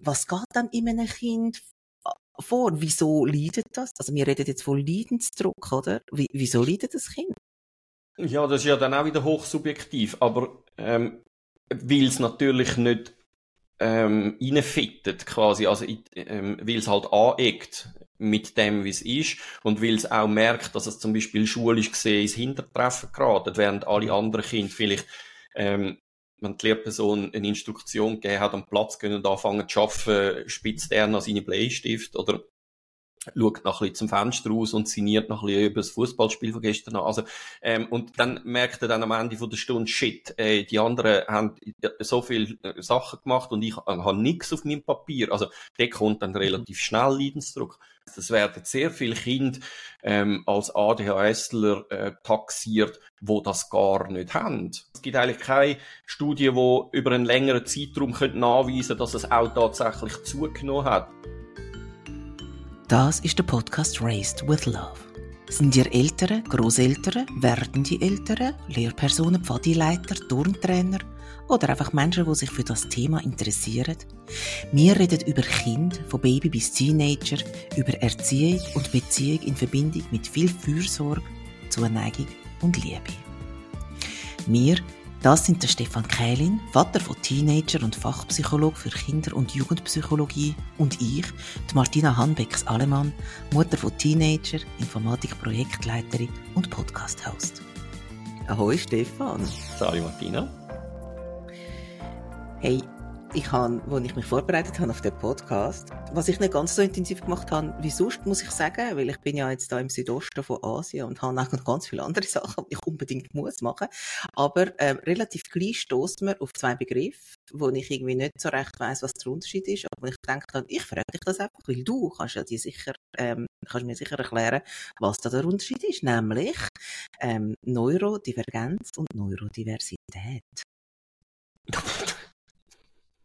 was geht dann in einem Kind vor? Wieso leidet das? Also wir reden jetzt von Leidensdruck, oder? Wie, wieso leidet das Kind? Ja, das ist ja dann auch wieder hochsubjektiv, aber ähm, weil es natürlich nicht ähm, reinfittet quasi, also ähm, weil es halt aneckt mit dem, wie es ist und weil es auch merkt, dass es zum Beispiel schulisch gesehen ins Hintertreffen geraten, während alle anderen Kinder vielleicht ähm, wenn die Lehrperson eine Instruktion gegeben hat, am Platz gehen und anfangen zu arbeiten, spitzt er noch seine Bleistift oder schaut noch ein bisschen zum Fenster raus und sinniert noch ein bisschen über das Fußballspiel von gestern an. Also, ähm, und dann merkt er dann am Ende von der Stunde, shit, äh, die anderen haben so viele äh, Sachen gemacht und ich äh, habe nichts auf meinem Papier. Also, der kommt dann relativ schnell Leidensdruck. Es werden sehr viele Kinder ähm, als ADHSler äh, taxiert, wo das gar nicht haben. Es gibt eigentlich keine Studie, die über einen längeren Zeitraum nachweisen können, dass es auch tatsächlich zugenommen hat. Das ist der Podcast Raised with Love. Sind ihr Eltern, Großeltern, werdende Eltern, Lehrpersonen, Pfadileiter, Turntrainer oder einfach Menschen, die sich für das Thema interessieren? Wir reden über Kind, von Baby bis Teenager, über Erziehung und Beziehung in Verbindung mit viel Fürsorge, Zuneigung und Liebe. Wir das sind der Stefan Kählin, Vater von Teenager und Fachpsychologe für Kinder- und Jugendpsychologie und ich, die Martina Hanbecks-Alemann, Mutter von Teenager, Informatik-Projektleiterin und Podcast-Host. Ahoi Stefan. Salut Martina. Hey, ich habe, als ich mich vorbereitet habe auf den Podcast, was ich nicht ganz so intensiv gemacht habe wie sonst, muss ich sagen, weil ich bin ja jetzt da im Südosten von Asien und habe auch noch ganz viele andere Sachen, die ich unbedingt muss machen. Aber ähm, relativ gleich stößt man auf zwei Begriffe, wo ich irgendwie nicht so recht weiß, was der Unterschied ist. Aber ich denke ich frage dich das einfach, weil du kannst ja dir sicher, ähm, kannst mir sicher erklären, was da der Unterschied ist, nämlich ähm, Neurodivergenz und Neurodiversität.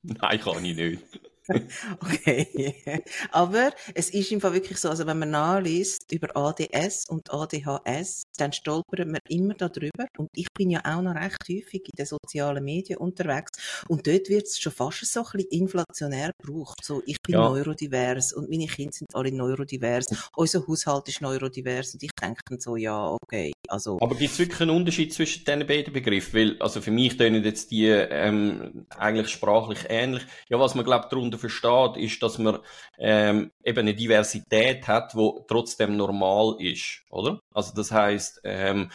Nein, kann ich nicht. okay. Aber es ist im Fall wirklich so, also wenn man nachliest über ADS und ADHS, dann stolpert man immer darüber. Und ich bin ja auch noch recht häufig in den sozialen Medien unterwegs. Und dort wird es schon fast so ein bisschen inflationär gebraucht. So, ich bin ja. neurodivers und meine Kinder sind alle neurodivers. Unser Haushalt ist neurodivers. Und ich denke dann so, ja, okay. Also. Aber gibt es wirklich einen Unterschied zwischen diesen beiden Begriffen? Weil, also für mich tönen jetzt die ähm, eigentlich sprachlich ähnlich. Ja, was man glaubt darunter versteht, ist, dass man ähm, eben eine Diversität hat, wo trotzdem normal ist, oder? Also das heißt, ähm,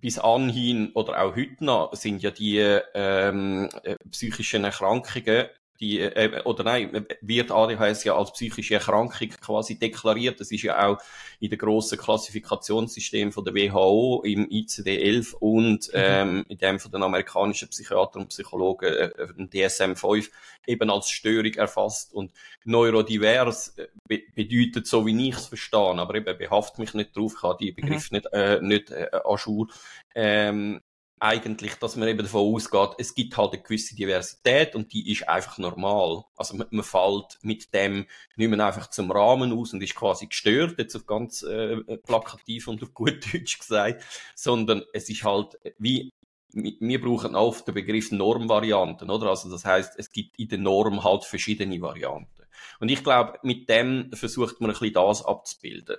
bis anhin oder auch heute noch sind ja die ähm, äh, psychischen Erkrankungen die, äh, oder nein, wird ADHS ja als psychische Erkrankung quasi deklariert. Das ist ja auch in der grossen Klassifikationssystem von der WHO im ICD-11 und mhm. ähm, in dem von den amerikanischen Psychiatern und Psychologen äh, im DSM-5 eben als Störung erfasst und neurodivers äh, be bedeutet so, wie ich es verstehe, aber eben behaft mich nicht drauf, ich habe die Begriffe mhm. nicht, äh, nicht äh, Ajour, ähm, eigentlich, dass man eben davon ausgeht, es gibt halt eine gewisse Diversität und die ist einfach normal. Also man, man fällt mit dem nicht mehr einfach zum Rahmen aus und ist quasi gestört, jetzt auf ganz äh, plakativ und auf gut Deutsch gesagt, sondern es ist halt wie wir brauchen oft den Begriff Normvarianten, oder? Also das heißt, es gibt in der Norm halt verschiedene Varianten. Und ich glaube, mit dem versucht man ein bisschen das abzubilden.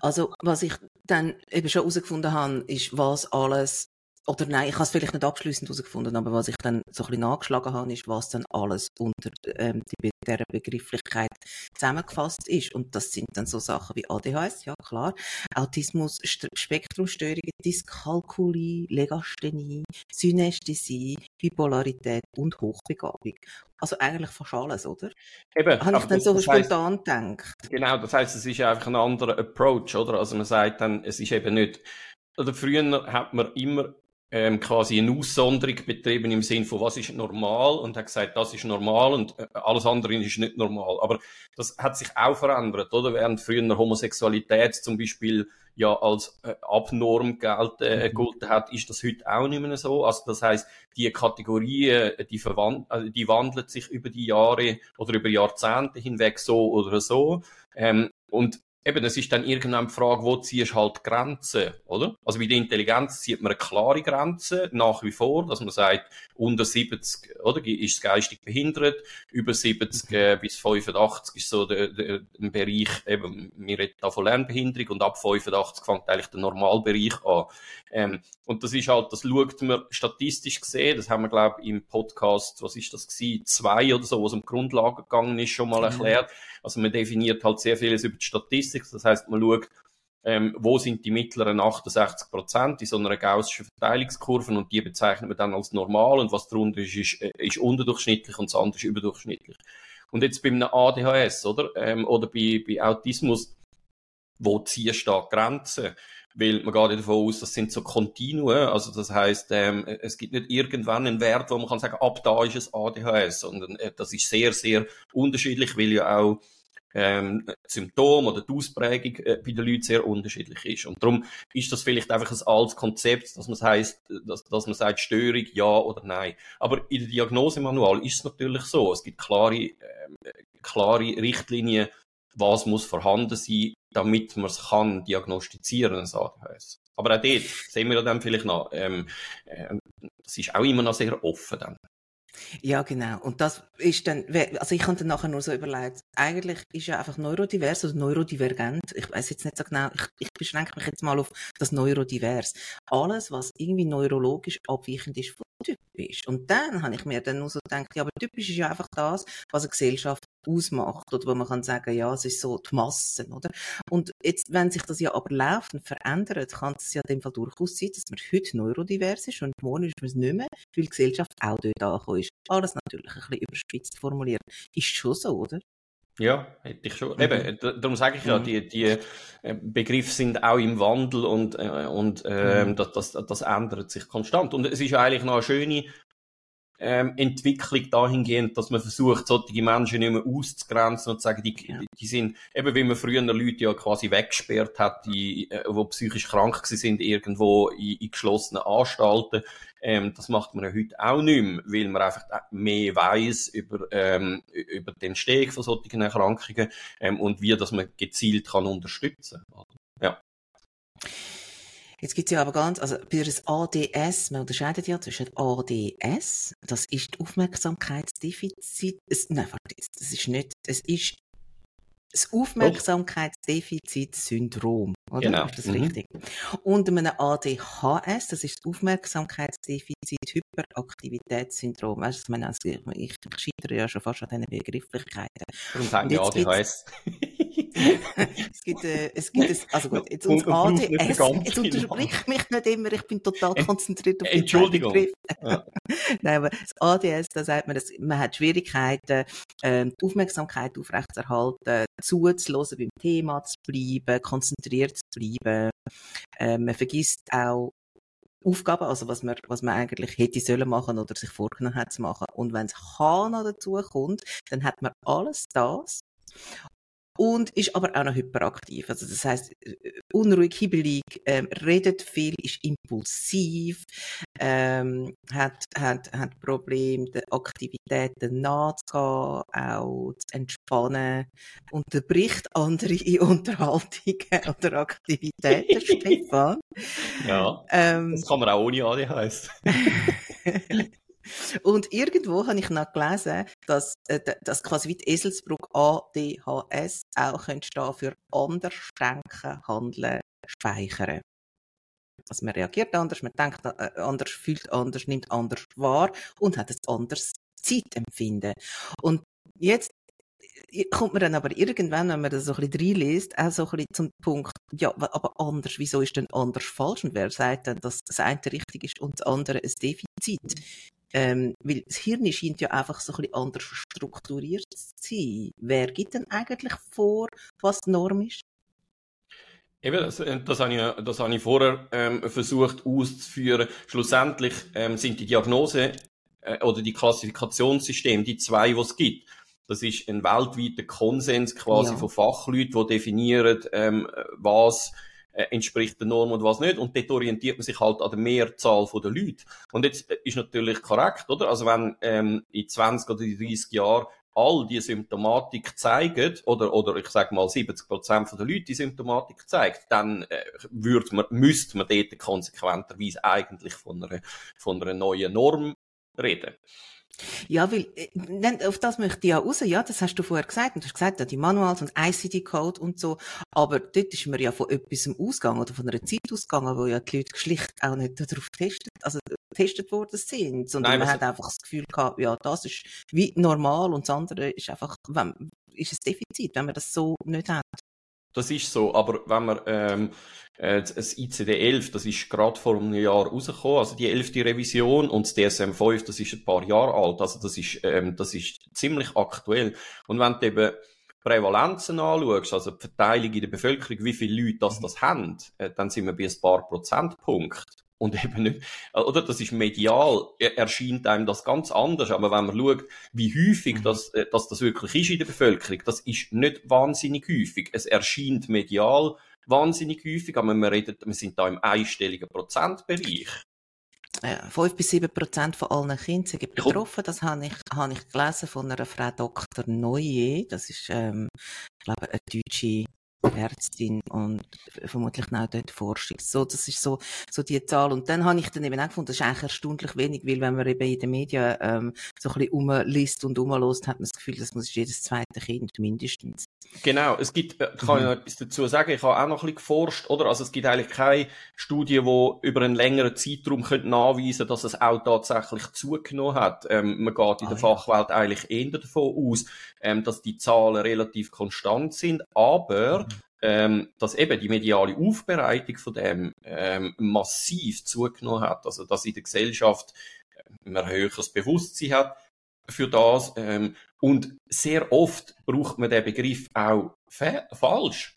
Also, was ich dann eben schon herausgefunden habe, ist, was alles, oder nein, ich habe es vielleicht nicht abschließend herausgefunden, aber was ich dann so ein bisschen nachgeschlagen habe, ist, was dann alles unter ähm, die, dieser Begrifflichkeit zusammengefasst ist. Und das sind dann so Sachen wie ADHS, ja klar, Autismus, Spektrumstörungen, Dyskalkulie, Legasthenie, Synästhesie, Bipolarität und Hochbegabung. Also eigentlich fast alles, oder? Eben. Habe ich dann so spontan gedacht. Genau, das heißt, es ist einfach ein anderer Approach, oder? Also man sagt dann, es ist eben nicht, oder früher hat man immer ähm, quasi eine Aussonderung betrieben im Sinn von was ist normal und hat gesagt, das ist normal und äh, alles andere ist nicht normal. Aber das hat sich auch verändert, oder? Während früher Homosexualität zum Beispiel ja als äh, Abnorm galt, äh, mhm. hat, ist das heute auch nicht mehr so. Also das heißt, die Kategorien, die, verwand also die wandeln sich über die Jahre oder über Jahrzehnte hinweg so oder so. Ähm, und eben, es ist dann irgendwann die Frage, wo ziehst du halt Grenzen, oder? Also bei der Intelligenz zieht man eine klare Grenze nach wie vor, dass man sagt, unter 70, oder, ist es geistig behindert, über 70 äh, bis 85 ist so der, der, der Bereich, eben, wir reden da von Lernbehinderung und ab 85 fängt eigentlich der Normalbereich an. Ähm, und das ist halt, das schaut man statistisch gesehen, das haben wir, glaube ich, im Podcast, was ist das gewesen, zwei oder so, wo es um Grundlagen gegangen ist, schon mal erklärt. Also man definiert halt sehr vieles über die Statistik, das heißt, man schaut, ähm, wo sind die mittleren 68 Prozent in so einer gaussischen Verteilungskurve und die bezeichnet man dann als normal und was darunter ist, ist, äh, ist unterdurchschnittlich und das andere ist überdurchschnittlich. Und jetzt bei einem ADHS, oder, ähm, oder bei, bei Autismus, wo ziehst du da Grenzen? Weil man geht davon aus, das sind so Kontinuen, also das heißt, ähm, es gibt nicht irgendwann einen Wert, wo man kann sagen, ab da ist es ADHS, sondern äh, das ist sehr, sehr unterschiedlich, weil ja auch ähm, Symptom oder die Ausprägung äh, bei den Leuten sehr unterschiedlich ist. Und darum ist das vielleicht einfach ein altes Konzept, dass man heißt, dass, dass man sagt, Störung ja oder nein. Aber in der Diagnosemanual ist es natürlich so. Es gibt klare, äh, klare Richtlinien, was muss vorhanden sein, damit man es kann diagnostizieren, das ADHS. Aber auch dort sehen wir dann vielleicht noch, ähm, äh, das ist auch immer noch sehr offen dann. Ja, genau. Und das ist dann, also ich habe dann nachher nur so überlegt, eigentlich ist ja einfach neurodivers oder neurodivergent. Ich weiß jetzt nicht so genau, ich, ich beschränke mich jetzt mal auf das neurodivers. Alles, was irgendwie neurologisch abweichend ist von typisch. Und dann habe ich mir dann nur so gedacht, ja, aber typisch ist ja einfach das, was eine Gesellschaft ausmacht oder wo man kann sagen, ja, es ist so die Massen, oder? Und jetzt, wenn sich das ja aber laufend verändert, kann es ja in dem Fall durchaus sein, dass man heute neurodivers ist und morgen ist man es nicht mehr, weil die Gesellschaft auch dort angekommen ist. Alles natürlich ein bisschen überspitzt formuliert. Ist schon so, oder? Ja, hätte ich schon. Mhm. Eben, darum sage ich ja, mhm. die, die äh, Begriffe sind auch im Wandel und, äh, und äh, mhm. das, das, das ändert sich konstant. Und es ist ja eigentlich noch eine schöne ähm, Entwicklung dahingehend, dass man versucht, solche Menschen nicht mehr auszugrenzen und zu sagen, die, die sind, eben wie man früher Leute ja quasi weggesperrt hat, die, äh, wo psychisch krank sind, irgendwo in, in geschlossenen Anstalten. Ähm, das macht man ja heute auch nicht mehr, weil man einfach mehr weiß über, ähm, über den Steg von solchen Erkrankungen ähm, und wie das man gezielt kann unterstützen. Ja. Jetzt gibt's ja aber ganz, also für das ADS, man unterscheidet ja zwischen ADS, das ist Aufmerksamkeitsdefizit, es, nein, das ist nicht, es ist das Aufmerksamkeitsdefizitsyndrom, oder? Genau. Ist das mhm. richtig? Und einem ADHS, das ist das Aufmerksamkeitsdefizit-Hyperaktivitätssyndrom. Weißt du, also, ich, ich scheitere ja schon fast an diesen Begrifflichkeiten. Warum sagen wir ADHS? Es gibt, äh, es gibt, es, also gut, jetzt uns ADS, jetzt unterbrich mich nicht immer, ich bin total konzentriert auf die Entschuldigung. Ja. Nein, aber das ADS, da sagt man, dass man hat Schwierigkeiten, äh, die Aufmerksamkeit aufrechtzuerhalten, zuzulassen, beim Thema zu bleiben, konzentriert zu bleiben. Äh, man vergisst auch Aufgaben, also was man, was man eigentlich hätte sollen machen oder sich vorgenommen hat zu machen. Und wenn es H noch dazu kommt, dann hat man alles das und ist aber auch noch hyperaktiv. Also das heißt, unruhig, hibbelig, ähm, redet viel, ist impulsiv, ähm, hat, hat, hat Probleme, den Aktivitäten nachzugehen, auch zu entspannen, unterbricht andere in Unterhaltungen oder Aktivitäten, Stefan. Ja, ähm, das kann man auch ohne ADHS. Und irgendwo habe ich noch gelesen, dass, äh, dass quasi wie die Eselsbrücke ADHS auch könnte stehen für anders denken, handeln, speichern. Also man reagiert anders, man denkt äh, anders, fühlt anders, nimmt anders wahr und hat ein anderes Zeitempfinden. Und jetzt äh, kommt man dann aber irgendwann, wenn man das so ein bisschen reinliest, auch so ein bisschen zum Punkt, ja, aber anders, wieso ist denn anders falsch? Und wer sagt denn, dass das eine richtig ist und das andere ein Defizit? Ähm, weil das Hirn scheint ja einfach so ein bisschen anders strukturiert zu sein. Wer gibt denn eigentlich vor, was die Norm ist? Eben, das, äh, das, habe ich, das habe ich vorher ähm, versucht auszuführen. Schlussendlich ähm, sind die Diagnose äh, oder die Klassifikationssysteme die zwei, die es gibt. Das ist ein weltweiter Konsens quasi ja. von Fachleuten, die definieren, ähm, was äh, entspricht der Norm und was nicht. Und dort orientiert man sich halt an der Mehrzahl der Leute. Und jetzt äh, ist natürlich korrekt, oder? Also wenn ähm, in 20 oder 30 Jahren all die Symptomatik zeigen, oder, oder ich sage mal 70 Prozent der Leute die Symptomatik zeigt, dann äh, würde man, müsste man dort konsequenterweise eigentlich von einer, von einer neuen Norm reden. Ja, weil, äh, auf das möchte ich ja raus, ja, das hast du vorher gesagt, und du hast gesagt, ja, die Manuals und ICD-Code und so, aber dort ist man ja von etwas ausgegangen, oder von einer Zeit ausgegangen, wo ja die Leute schlicht auch nicht darauf getestet, also getestet worden sind, sondern Nein, man hat einfach das Gefühl gehabt, ja, das ist wie normal und das andere ist einfach, wenn, ist ein Defizit, wenn man das so nicht hat. Das ist so, aber wenn man ähm, äh, das ICD-11, das ist gerade vor einem Jahr rausgekommen, also die 11. Revision und das DSM-5, das ist ein paar Jahre alt, also das ist, ähm, das ist ziemlich aktuell. Und wenn du eben Prävalenzen anschaust, also die Verteilung in der Bevölkerung, wie viele Leute das, das haben, äh, dann sind wir bei ein paar Prozentpunkten und eben nicht, oder? Das ist medial, erscheint einem das ganz anders. Aber wenn man schaut, wie häufig mhm. das, äh, dass das wirklich ist in der Bevölkerung, das ist nicht wahnsinnig häufig. Es erscheint medial wahnsinnig häufig, aber wir reden, wir sind da im einstelligen Prozentbereich. Ja, 5 bis 7 Prozent von allen Kindern sind betroffen. Das habe ich, habe ich gelesen von einer Frau Dr. Neue. Das ist, ähm, ich glaube, eine deutsche Ärztin und vermutlich auch dort Forschung. So, das ist so, so die Zahl. Und dann habe ich dann eben auch gefunden, das ist eigentlich erstaunlich wenig, weil wenn man eben in den Medien ähm, so ein bisschen umliest und umlässt, hat man das Gefühl, das muss jedes zweite Kind mindestens. Genau, es gibt, äh, kann ich noch etwas dazu sagen, ich habe auch noch ein bisschen geforscht, oder? Also es gibt eigentlich keine Studie, die über einen längeren Zeitraum könnte nachweisen dass es auch tatsächlich zugenommen hat. Ähm, man geht in der ah, Fachwelt eigentlich eher davon aus, ähm, dass die Zahlen relativ konstant sind, aber mhm. Ähm, dass eben die mediale Aufbereitung von dem ähm, massiv zugenommen hat. Also dass in der Gesellschaft äh, ein höheres Bewusstsein hat für das. Ähm, und sehr oft braucht man den Begriff auch falsch.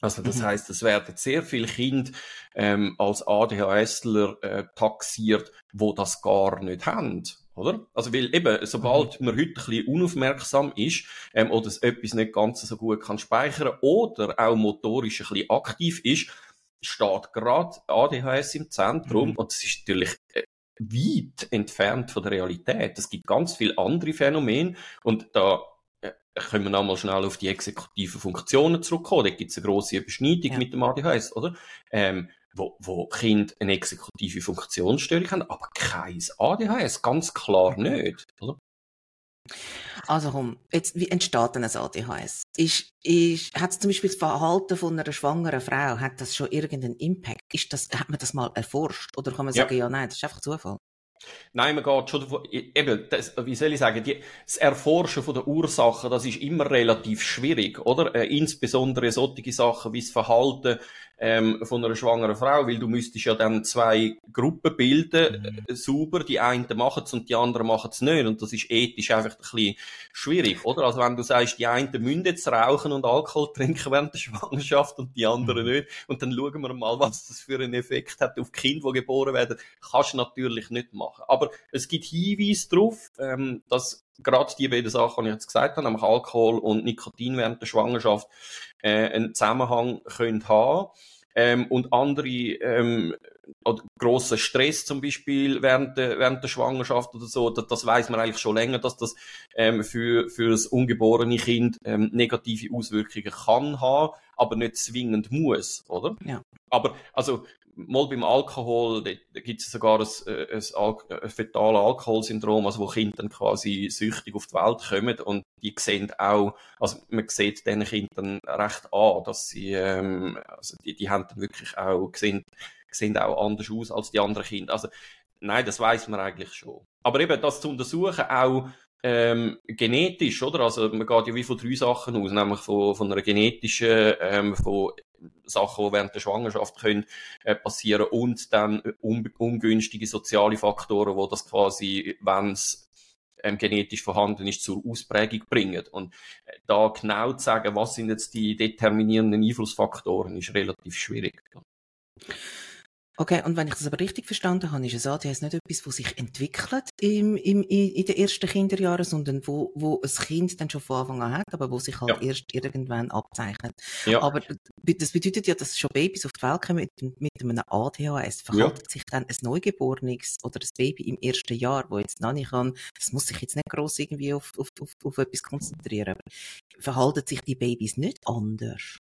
Also das mhm. heißt, es werden sehr viele Kinder ähm, als ADHSler äh, taxiert, wo das gar nicht haben. Oder? Also, weil eben, sobald mhm. man heute ein bisschen unaufmerksam ist, ähm, oder etwas nicht ganz so gut kann speichern oder auch motorisch ein bisschen aktiv ist, steht gerade ADHS im Zentrum mhm. und das ist natürlich äh, weit entfernt von der Realität. Es gibt ganz viele andere Phänomene und da äh, können wir nochmal schnell auf die exekutiven Funktionen zurückkommen. Da gibt es eine grosse Überschneidung ja. mit dem ADHS, oder? Ähm, wo, wo Kinder eine exekutive Funktionsstörung haben, aber kein ADHS, ganz klar nicht, oder? Also komm, jetzt, wie entsteht denn ein ADHS? Ist, ist, hat zum Beispiel das Verhalten von einer schwangeren Frau, hat das schon irgendeinen Impact? Ist das, hat man das mal erforscht? Oder kann man sagen, ja, ja nein, das ist einfach Zufall? Nein, man geht schon davon, eben, das, wie soll ich sagen, die, das Erforschen von der Ursachen, das ist immer relativ schwierig, oder? Äh, insbesondere solche Sachen wie das Verhalten ähm, von einer schwangeren Frau, weil du müsstest ja dann zwei Gruppen bilden, mhm. sauber, die einen machen es und die anderen machen es nicht und das ist ethisch einfach ein bisschen schwierig, oder? Also wenn du sagst, die einen müssen jetzt rauchen und Alkohol trinken während der Schwangerschaft und die anderen mhm. nicht und dann schauen wir mal, was das für einen Effekt hat auf Kinder, die geboren werden, kannst du natürlich nicht machen. Aber es gibt Hinweise darauf, ähm, dass gerade die beiden Sachen, die ich jetzt gesagt habe, nämlich Alkohol und Nikotin während der Schwangerschaft, äh, einen Zusammenhang können haben. Ähm, und andere ähm, oder Stress zum Beispiel während der, während der Schwangerschaft oder so, das, das weiß man eigentlich schon länger, dass das ähm, für, für das ungeborene Kind ähm, negative Auswirkungen kann haben, aber nicht zwingend muss, oder? Ja. Aber also mal beim Alkohol, da, gibt es sogar ein, äh, ein, Al ein fetales Alkoholsyndrom, also wo Kinder dann quasi süchtig auf die Welt kommen und die sehen auch, also man sieht diesen Kindern recht an, dass sie, ähm, also die, die haben dann wirklich auch, sehen, sehen auch anders aus als die anderen Kinder. Also nein, das weiß man eigentlich schon. Aber eben das zu untersuchen, auch ähm, genetisch, oder? Also man geht ja wie von drei Sachen aus, nämlich von, von einer genetischen, ähm, von Sachen, die während der Schwangerschaft können, äh, passieren und dann un ungünstige soziale Faktoren, wo das quasi, wenn es ähm, genetisch vorhanden ist, zur Ausprägung bringen. Und äh, da genau zu sagen, was sind jetzt die determinierenden Einflussfaktoren, ist relativ schwierig. Okay, und wenn ich das aber richtig verstanden habe, ist es ADHS nicht etwas, das sich entwickelt im, im, in den ersten Kinderjahren, sondern wo, wo ein Kind dann schon von Anfang an hat, aber wo sich halt ja. erst irgendwann abzeichnet. Ja. Aber das bedeutet ja, dass schon Babys auf die Welt kommen mit, mit einem ADHS. Verhaltet ja. sich dann ein Neugeborenes oder ein Baby im ersten Jahr, wo jetzt noch nicht kann, das muss sich jetzt nicht gross irgendwie auf, auf, auf, auf etwas konzentrieren. Aber verhalten sich die Babys nicht anders?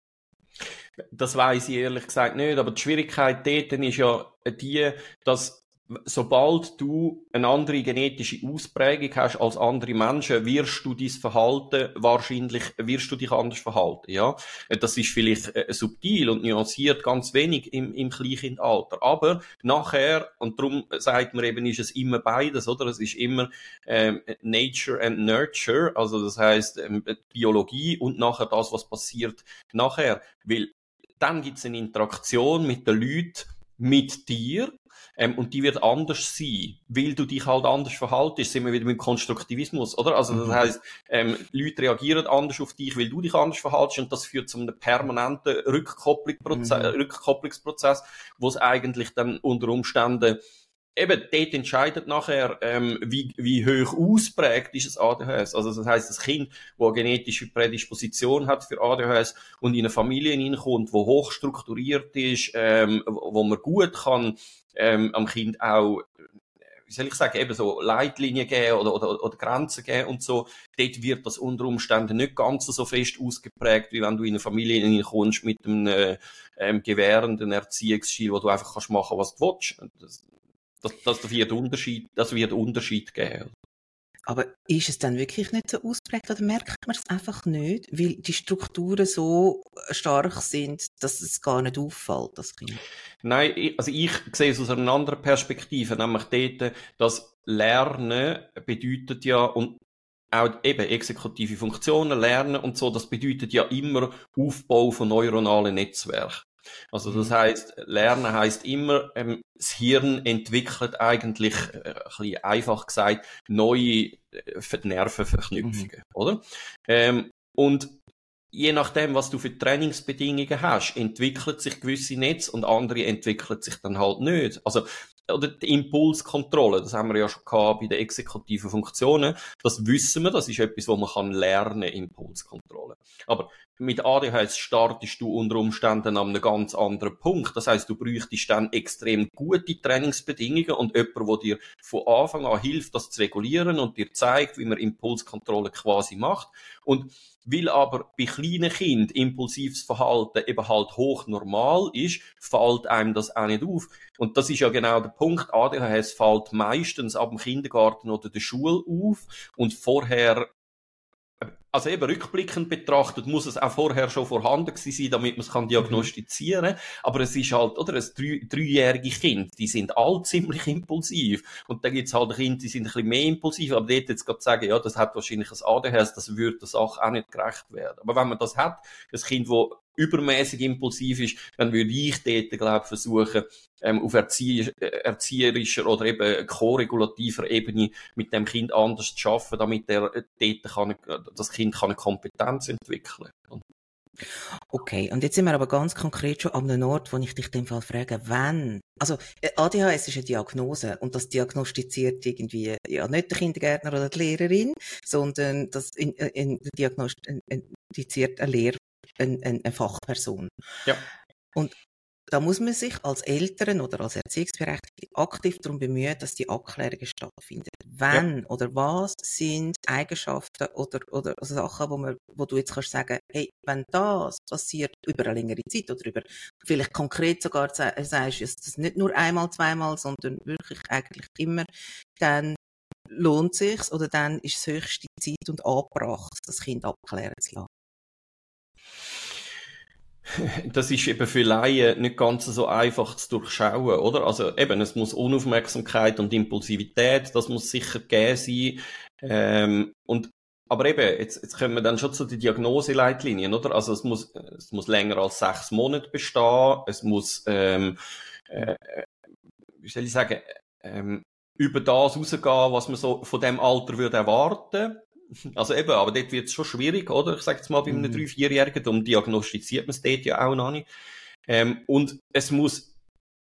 Das weiß ich ehrlich gesagt nicht, aber die Schwierigkeit dort ist ja die, dass sobald du eine andere genetische Ausprägung hast als andere Menschen, wirst du dein Verhalten wahrscheinlich, wirst du dich anders verhalten, ja. Das ist vielleicht äh, subtil und nuanciert ganz wenig im, im Kleinkindalter. Aber nachher, und darum sagt man eben, ist es immer beides, oder? Es ist immer ähm, Nature and Nurture, also das heißt ähm, Biologie und nachher das, was passiert nachher. Weil dann gibt es eine Interaktion mit den Leuten, mit dir, ähm, und die wird anders sein, weil du dich halt anders verhaltest, sind wir wieder mit Konstruktivismus, oder? Also das mhm. heißt, ähm, Leute reagieren anders auf dich, weil du dich anders verhaltest und das führt zu einem permanenten Rückkopplungsprozess, mhm. Rückkopplungsprozess wo es eigentlich dann unter Umständen eben dort entscheidet nachher, ähm, wie, wie hoch ausprägt ist das ADHS. Also das heißt, das Kind, wo eine genetische Prädisposition hat für ADHS und in eine Familie hineinkommt, wo hoch strukturiert ist, ähm, wo man gut kann ähm, am Kind auch wie soll ich sagen, eben so Leitlinien geben oder, oder, oder Grenzen geben und so, dort wird das unter Umständen nicht ganz so fest ausgeprägt, wie wenn du in eine Familie hineinkommst mit einem äh, ähm, gewährenden Erziehungsstil, wo du einfach kannst machen, was du willst. Das, das, das wird Unterschied, das wird Unterschied geben. Aber ist es dann wirklich nicht so ausprägt oder merkt man es einfach nicht, weil die Strukturen so stark sind, dass es gar nicht auffällt, das Kind? Nein, also ich sehe es aus einer anderen Perspektive, nämlich dort, dass Lernen bedeutet ja, und auch eben exekutive Funktionen lernen und so, das bedeutet ja immer Aufbau von neuronalen Netzwerken. Also das mhm. heißt, Lernen heißt immer, ähm, das Hirn entwickelt eigentlich, äh, ein bisschen einfach gesagt, neue äh, Nervenverknüpfungen, mhm. oder? Ähm, und je nachdem, was du für Trainingsbedingungen hast, entwickelt sich gewisse Netz und andere entwickeln sich dann halt nicht. Also oder die Impulskontrolle, das haben wir ja schon gehabt bei den exekutiven Funktionen. Das wissen wir, das ist etwas, wo man kann lernen, Impulskontrolle. Aber mit ADHS startest du unter Umständen an einem ganz anderen Punkt. Das heißt, du bräuchtest dann extrem gute Trainingsbedingungen und jemand, der dir von Anfang an hilft, das zu regulieren und dir zeigt, wie man Impulskontrolle quasi macht. Und weil aber bei kleinen Kindern impulsives Verhalten eben halt hoch normal ist, fällt einem das auch nicht auf. Und das ist ja genau der Punkt. ADHS fällt meistens ab dem Kindergarten oder der Schule auf und vorher also eben rückblickend betrachtet muss es auch vorher schon vorhanden gewesen sein, damit man es kann diagnostizieren kann. Aber es ist halt, oder, ein drei, dreijähriges Kind, die sind all ziemlich impulsiv. Und dann gibt es halt Kinder, die sind ein bisschen mehr impulsiv, aber dort jetzt gerade sagen, ja, das hat wahrscheinlich ein ADHS, das würde der Sache auch nicht gerecht werden. Aber wenn man das hat, ein Kind, das übermäßig impulsiv ist, dann würde ich dort, glaube versuchen, ähm, auf Erzieh äh, erzieherischer oder eben ko-regulativer Ebene mit dem Kind anders zu arbeiten, damit er äh, dort kann, das Kind kann eine Kompetenz entwickeln kann. Okay, und jetzt sind wir aber ganz konkret schon an einem Ort, wo ich dich in dem Fall frage, wenn, also äh, ADHS ist eine Diagnose und das diagnostiziert irgendwie ja nicht der Kindergärtner oder die Lehrerin, sondern das in, in, diagnostiziert eine Lehr eine, eine Fachperson. Ja. Und da muss man sich als Eltern oder als Erziehungsberechtigte aktiv darum bemühen, dass die Abklärungen stattfinden. Wenn ja. oder was sind Eigenschaften oder, oder also Sachen, wo, man, wo du jetzt kannst sagen, hey, wenn das passiert über eine längere Zeit oder über vielleicht konkret sogar sagst, das nicht nur einmal, zweimal, sondern wirklich eigentlich immer, dann lohnt sich's oder dann ist es höchste Zeit und angebracht, das Kind abklären zu lassen. das ist eben für Laien nicht ganz so einfach zu durchschauen, oder? Also eben, es muss Unaufmerksamkeit und Impulsivität, das muss sicher gegeben sein. Ähm, und aber eben, jetzt, jetzt kommen wir dann schon zu den Diagnoseleitlinien, oder? Also es muss, es muss länger als sechs Monate bestehen, es muss, ähm, äh, wie soll ich sagen, ähm, über das rausgehen, was man so von dem Alter würde erwarten. Also eben, aber dort wird es schon schwierig, oder? Ich sage jetzt mal, bei einem mhm. 3-4-Jährigen, darum diagnostiziert man es dort ja auch noch nicht. Ähm, und es muss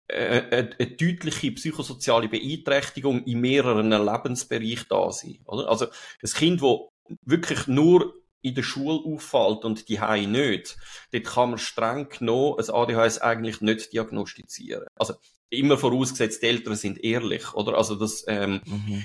eine, eine, eine deutliche psychosoziale Beeinträchtigung in mehreren Lebensbereichen da sein. Oder? Also ein Kind, das wirklich nur in der Schule auffällt und die Hai nicht, dort kann man streng genommen ein ADHS eigentlich nicht diagnostizieren. Also immer vorausgesetzt, die Eltern sind ehrlich, oder? Also das ähm, mhm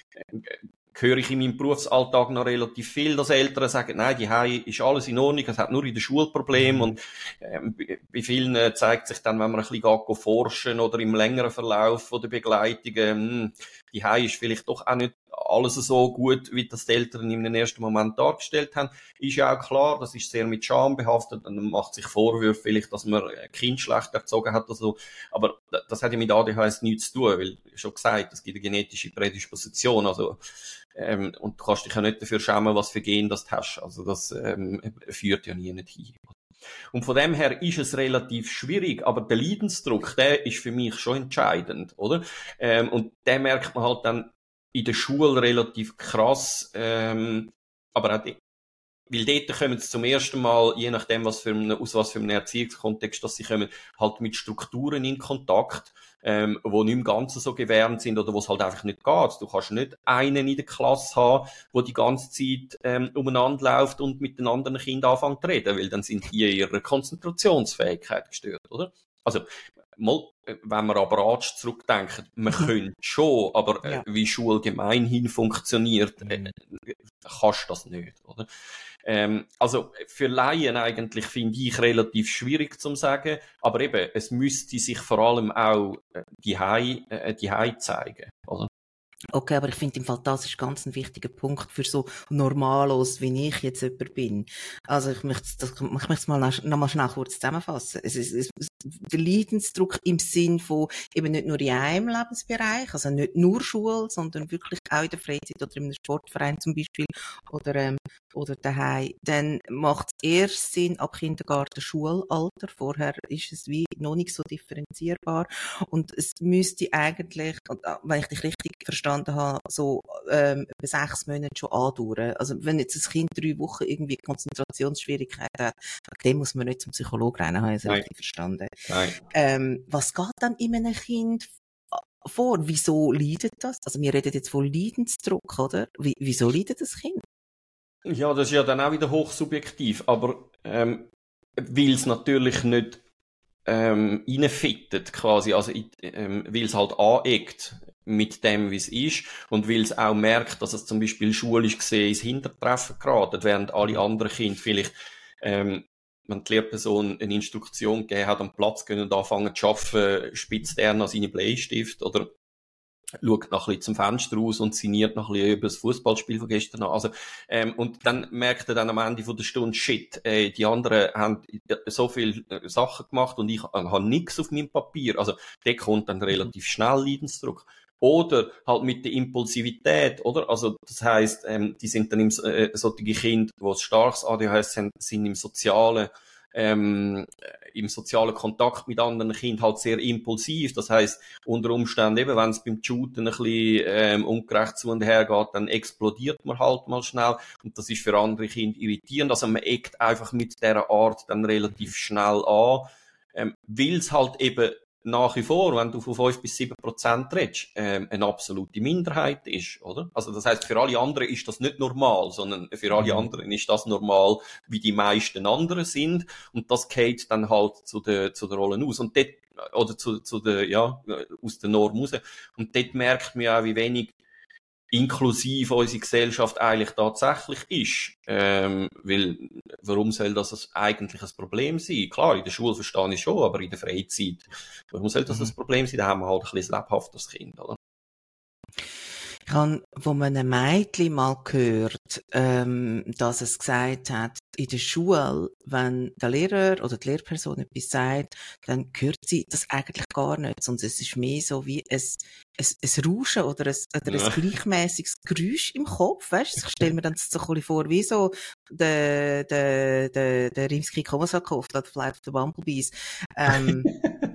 höre ich in meinem Berufsalltag noch relativ viel, dass Eltern sagen, nein, die Hai ist alles in Ordnung, es hat nur in der Schule Probleme mhm. und ähm, bei vielen äh, zeigt sich dann, wenn man ein bisschen geht, forschen oder im längeren Verlauf der Begleitung, ähm, die Hai ist vielleicht doch auch nicht alles so gut, wie das die Eltern im ersten Moment dargestellt haben. Ist ja auch klar, das ist sehr mit Scham behaftet und man macht sich Vorwürfe vielleicht, dass man ein Kind schlecht erzogen hat oder so. Aber das hat ja mit ADHS nichts zu tun, weil, schon gesagt, es gibt eine genetische Prädisposition, also ähm, und du kannst dich ja nicht dafür schämen, was für Gen das du hast. Also das ähm, führt ja nie nicht hin. Und von dem her ist es relativ schwierig, aber der Leidensdruck, der ist für mich schon entscheidend, oder? Ähm, und der merkt man halt dann in der Schule relativ krass, ähm, aber auch weil dort kommen sie zum ersten Mal, je nachdem, was für eine, aus was für einem Erziehungskontext, dass sie kommen, halt mit Strukturen in Kontakt, ähm, wo nicht im Ganzen so gewährend sind oder wo es halt einfach nicht geht. Du kannst nicht einen in der Klasse haben, wo die ganze Zeit ähm, umeinander läuft und mit den anderen Kindern anfängt zu reden, weil dann sind die ihre Konzentrationsfähigkeit gestört, oder? Also, wenn man aber Arzt zurückdenkt, man mhm. könnte schon, aber äh, ja. wie Schule gemeinhin funktioniert, äh, mhm. kannst du das nicht, oder? Ähm, also für Laien eigentlich finde ich relativ schwierig zu sagen, aber eben, es müsste sich vor allem auch äh, die Hai, äh, Hai zeigen, oder? Okay, aber ich finde im Fall, das ist ganz ein wichtiger Punkt für so normalos, wie ich jetzt jemand bin. Also ich möchte, ich möchte es mal noch mal schnell kurz zusammenfassen. Es ist, es, der Leidensdruck im Sinn von eben nicht nur in einem Lebensbereich, also nicht nur Schule, sondern wirklich auch in der Freizeit oder einem Sportverein zum Beispiel oder, ähm, oder daheim. Dann macht es erst Sinn ab Kindergarten, Schulalter. Vorher ist es wie noch nicht so differenzierbar. Und es müsste eigentlich, äh, wenn ich dich richtig verstanden habe, so ähm, sechs Monate schon andauern. Also wenn jetzt ein Kind drei Wochen irgendwie Konzentrationsschwierigkeiten hat, dem muss man nicht zum Psychologen rennen, habe ich es richtig verstanden. Ähm, was geht dann in einem Kind vor? Wieso leidet das? Also wir reden jetzt von Leidensdruck, oder? Wie, wieso leidet das Kind? Ja, das ist ja dann auch wieder hochsubjektiv, aber ähm, weil es natürlich nicht ähm, reinfittet quasi, also ähm, weil es halt aneckt mit dem, wie es ist und weil es auch merkt, dass es zum Beispiel schulisch gesehen ins Hintertreffen geraten, während alle anderen Kinder vielleicht ähm, wenn die Lehrperson eine Instruktion gegeben hat, am Platz können anfangen zu arbeiten, spitzt er noch seine Bleistift oder schaut noch ein bisschen zum Fenster raus und sinniert noch ein bisschen über das Fußballspiel von gestern an. Also, ähm, und dann merkt er dann am Ende von der Stunde, shit, äh, die anderen haben so viele äh, Sachen gemacht und ich äh, habe nichts auf meinem Papier. Also, der kommt dann relativ schnell Leidensdruck. Oder halt mit der Impulsivität, oder? Also, das heißt, ähm, die sind dann im, äh, solche Kinder, die ein starkes ADHS haben, sind im sozialen, ähm, im sozialen Kontakt mit anderen Kindern halt sehr impulsiv. Das heißt, unter Umständen eben, wenn es beim Shooten ein bisschen ähm, ungerecht zu und her geht, dann explodiert man halt mal schnell. Und das ist für andere Kinder irritierend. Also man eckt einfach mit dieser Art dann relativ schnell an, ähm, weil es halt eben nach wie vor, wenn du von 5 bis 7 Prozent redest, ähm, eine absolute Minderheit ist, oder? Also das heißt, für alle anderen ist das nicht normal, sondern für alle mhm. anderen ist das normal, wie die meisten anderen sind und das geht dann halt zu der, zu der Rolle aus und dort, oder zu, zu der, ja, aus der Norm raus. Und dort merkt man auch, wie wenig inklusiv unsere Gesellschaft eigentlich tatsächlich ist. Ähm, weil, warum soll das eigentlich ein Problem sein? Klar, in der Schule verstehe ich schon, aber in der Freizeit, warum soll das mhm. ein Problem sein? Da haben wir halt ein bisschen lebhaftes Kind, oder? Ich habe von einem Mädchen mal gehört, ähm, dass es gesagt hat, in der Schule, wenn der Lehrer oder die Lehrperson etwas sagt, dann hört sie das eigentlich gar nicht, sondern es ist mehr so wie ein, ein, ein Rauschen oder ein, oder ein ja. gleichmäßiges Geräusch im Kopf, weißt? Ich stelle mir dann so ein vor, wie so der, der, der, der Rimsky-Komasakov, der Flight of the Bumblebees. Ähm,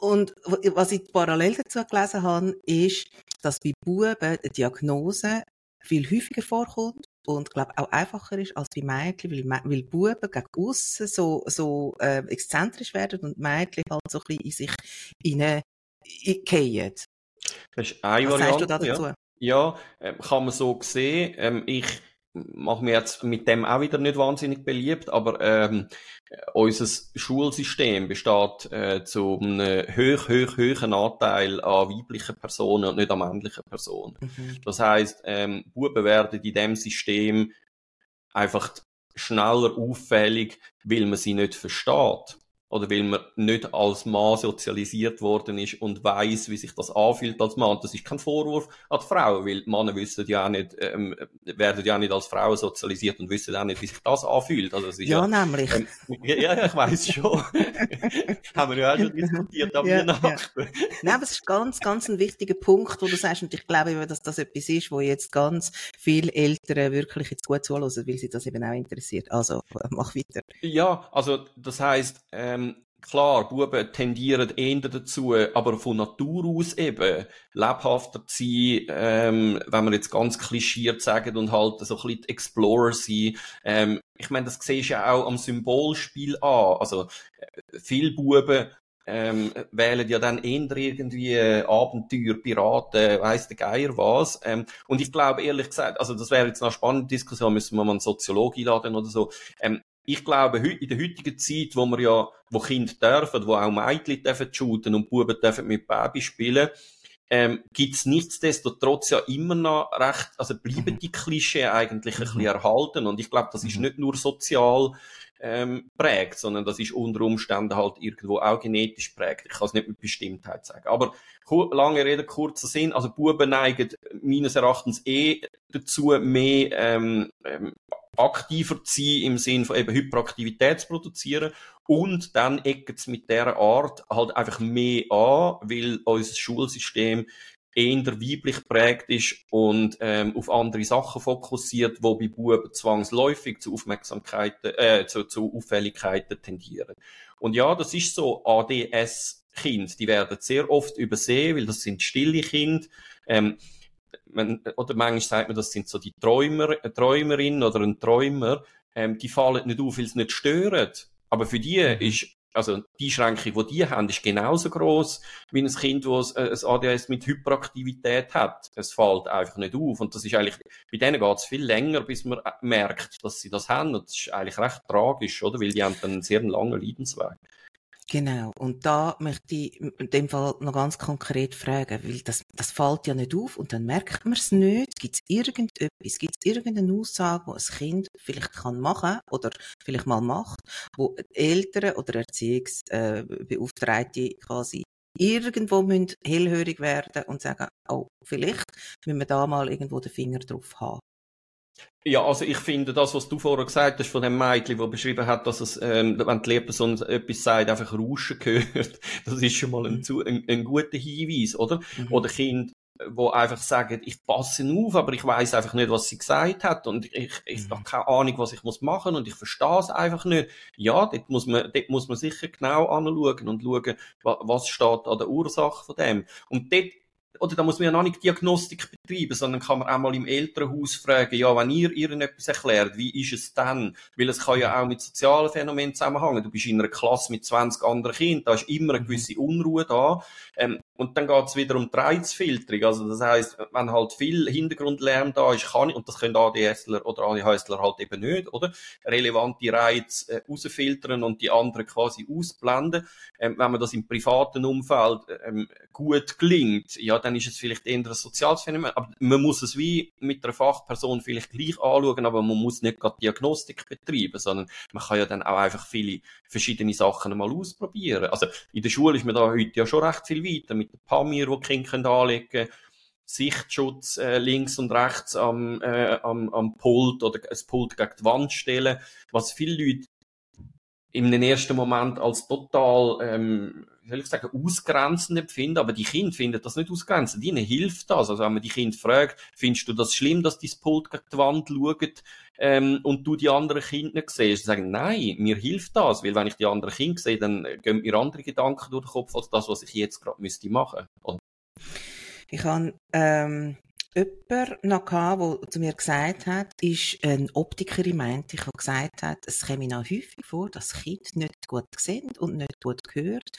Und was ich parallel dazu gelesen habe, ist, dass bei Buben eine Diagnose viel häufiger vorkommt und glaube auch einfacher ist als bei Mädchen, weil, weil Buben gegen aussen so, so äh, exzentrisch werden und Mädchen halt so ein bisschen in sich hineingehen. Das ist eine Was Variante, sagst du da dazu? Ja, ja ähm, kann man so sehen. Ähm, ich mache mir jetzt mit dem auch wieder nicht wahnsinnig beliebt, aber ähm, unser Schulsystem besteht äh, zu einem hoch, hoch, hohen Anteil an weiblichen Personen und nicht an männlichen Personen. Mhm. Das heißt, ähm, Buben werden in dem System einfach schneller auffällig, weil man sie nicht versteht oder weil man nicht als Mann sozialisiert worden ist und weiß, wie sich das anfühlt als Mann. Das ist kein Vorwurf an die Frauen, weil Männer wissen ja auch nicht, ähm, werden ja nicht als Frauen sozialisiert und wissen auch nicht, wie sich das anfühlt. Also es ist ja, ja, nämlich. Ähm, ja, ja, ich weiß schon. Haben wir ja auch schon diskutiert am ja, Weihnachten. Ja. Nein, aber es ist ganz, ganz ein wichtiger Punkt, wo du sagst, und ich glaube, dass das etwas ist, wo jetzt ganz viele Eltern wirklich jetzt gut zuhören, weil sie das eben auch interessiert. Also, mach weiter. Ja, also, das heisst, ähm, Klar, Buben tendieren eher dazu, aber von Natur aus eben lebhafter zu sein, ähm, wenn wir jetzt ganz klischiert sagen und halt so ein bisschen Explorer sein. Ähm, ich meine, das siehst du ja auch am Symbolspiel an. Also, äh, viele Buben ähm, wählen ja dann eher irgendwie Abenteuer, Piraten, weiss der Geier was. Ähm, und ich glaube ehrlich gesagt, also das wäre jetzt eine spannende Diskussion, müssen wir mal einen Soziologen einladen oder so. Ähm, ich glaube, in der heutigen Zeit, wo wir ja, wo Kinder dürfen, wo auch Mädchen dürfen shooten und Buben dürfen mit Baby spielen, ähm, gibt's nichtsdestotrotz ja immer noch recht, also bleiben mhm. die Klischee eigentlich ein bisschen mhm. erhalten und ich glaube, das ist mhm. nicht nur sozial ähm, prägt, sondern das ist unter Umständen halt irgendwo auch genetisch prägt. Ich kann es nicht mit Bestimmtheit sagen. Aber lange Rede, kurzer Sinn, also Buben neigen meines Erachtens eh dazu, mehr ähm, ähm, aktiver zu sein im Sinn von eben Hyperaktivität zu produzieren und dann ecken es mit dieser Art halt einfach mehr an, weil unser Schulsystem eher weiblich prägt ist und ähm, auf andere Sachen fokussiert, wo bei Buben zwangsläufig zu Aufmerksamkeiten, äh, zu, zu Auffälligkeiten tendieren. Und ja, das ist so, ADS-Kind, die werden sehr oft übersehen, weil das sind stille Kinder. Ähm, man, oder manchmal sagt man, das sind so die Träumer, eine Träumerin oder ein Träumer, ähm, die fallen nicht auf, weil sie nicht stören. Aber für die mhm. ist, also die Schränkung, die die haben, ist genauso groß wie ein Kind, das ein ADHS mit Hyperaktivität hat. Es fällt einfach nicht auf. Und das ist eigentlich, bei denen geht es viel länger, bis man merkt, dass sie das haben. Und das ist eigentlich recht tragisch, oder? Weil die haben dann einen sehr langen Leidensweg. Genau. Und da möchte ich in dem Fall noch ganz konkret fragen, weil das, das fällt ja nicht auf und dann merkt man es nicht. Gibt es irgendetwas, gibt es irgendeine Aussage, die ein Kind vielleicht kann machen oder vielleicht mal macht, wo Eltern oder Erziehungsbeauftragte äh, quasi irgendwo müssen hellhörig werden und sagen, oh, vielleicht müssen wir da mal irgendwo den Finger drauf haben. Ja, also ich finde das, was du vorher gesagt hast von dem Mädchen, das beschrieben hat, dass es, ähm, wenn die Lehrperson etwas sagt, einfach Rauschen gehört, das ist schon mal ein, mhm. ein, ein guter Hinweis, oder? Mhm. Oder Kind, wo einfach sagen, ich passe auf, aber ich weiß einfach nicht, was sie gesagt hat und ich, ich mhm. habe keine Ahnung, was ich muss machen und ich verstehe es einfach nicht. Ja, dort muss man, dort muss man sicher genau anschauen und schauen, was steht an der Ursache von dem. Und dort oder da muss man ja noch nicht Diagnostik betreiben, sondern kann man auch mal im Elternhaus fragen, ja, wenn ihr ihr etwas erklärt, wie ist es dann? Weil es kann ja auch mit sozialen Phänomenen zusammenhängen. Du bist in einer Klasse mit 20 anderen Kindern, da ist immer eine mhm. gewisse Unruhe da. Ähm, und dann geht es wieder um die Reizfilterung. Also das heißt, wenn halt viel Hintergrundlärm da ist, kann ich, und das können ADSler oder ADHSler halt eben nicht, oder? Relevante Reize äh, rausfiltern und die anderen quasi ausblenden. Ähm, wenn man das im privaten Umfeld ähm, gut gelingt, ja, dann ist es vielleicht eher ein soziales Phänomen. Aber man muss es wie mit einer Fachperson vielleicht gleich anschauen, aber man muss nicht gerade Diagnostik betreiben, sondern man kann ja dann auch einfach viele verschiedene Sachen mal ausprobieren. Also in der Schule ist man da heute ja schon recht viel weiter mit den Pamir, die die Kinder anlegen können. Sichtschutz äh, links und rechts am, äh, am, am Pult oder ein Pult gegen die Wand stellen, was viele Leute in den ersten Moment als total, ähm, soll ich sagen, ausgrenzend empfinden, aber die Kinder finden das nicht ausgrenzend. Ihnen hilft das. Also wenn man die Kinder fragt, findest du das schlimm, dass dein Pult gegen die Wand schaut ähm, und du die anderen Kinder nicht siehst? Sie sagen, nein, mir hilft das, weil wenn ich die anderen Kinder sehe, dann gehen mir andere Gedanken durch den Kopf als das, was ich jetzt gerade müsste machen. Und ich habe ähm, jemand noch gehabt, der zu mir gesagt hat, ist eine Optikerin meinte, ich, gesagt hat, es käme noch häufig vor, dass Kinder nicht gut sehen und nicht gut gehört,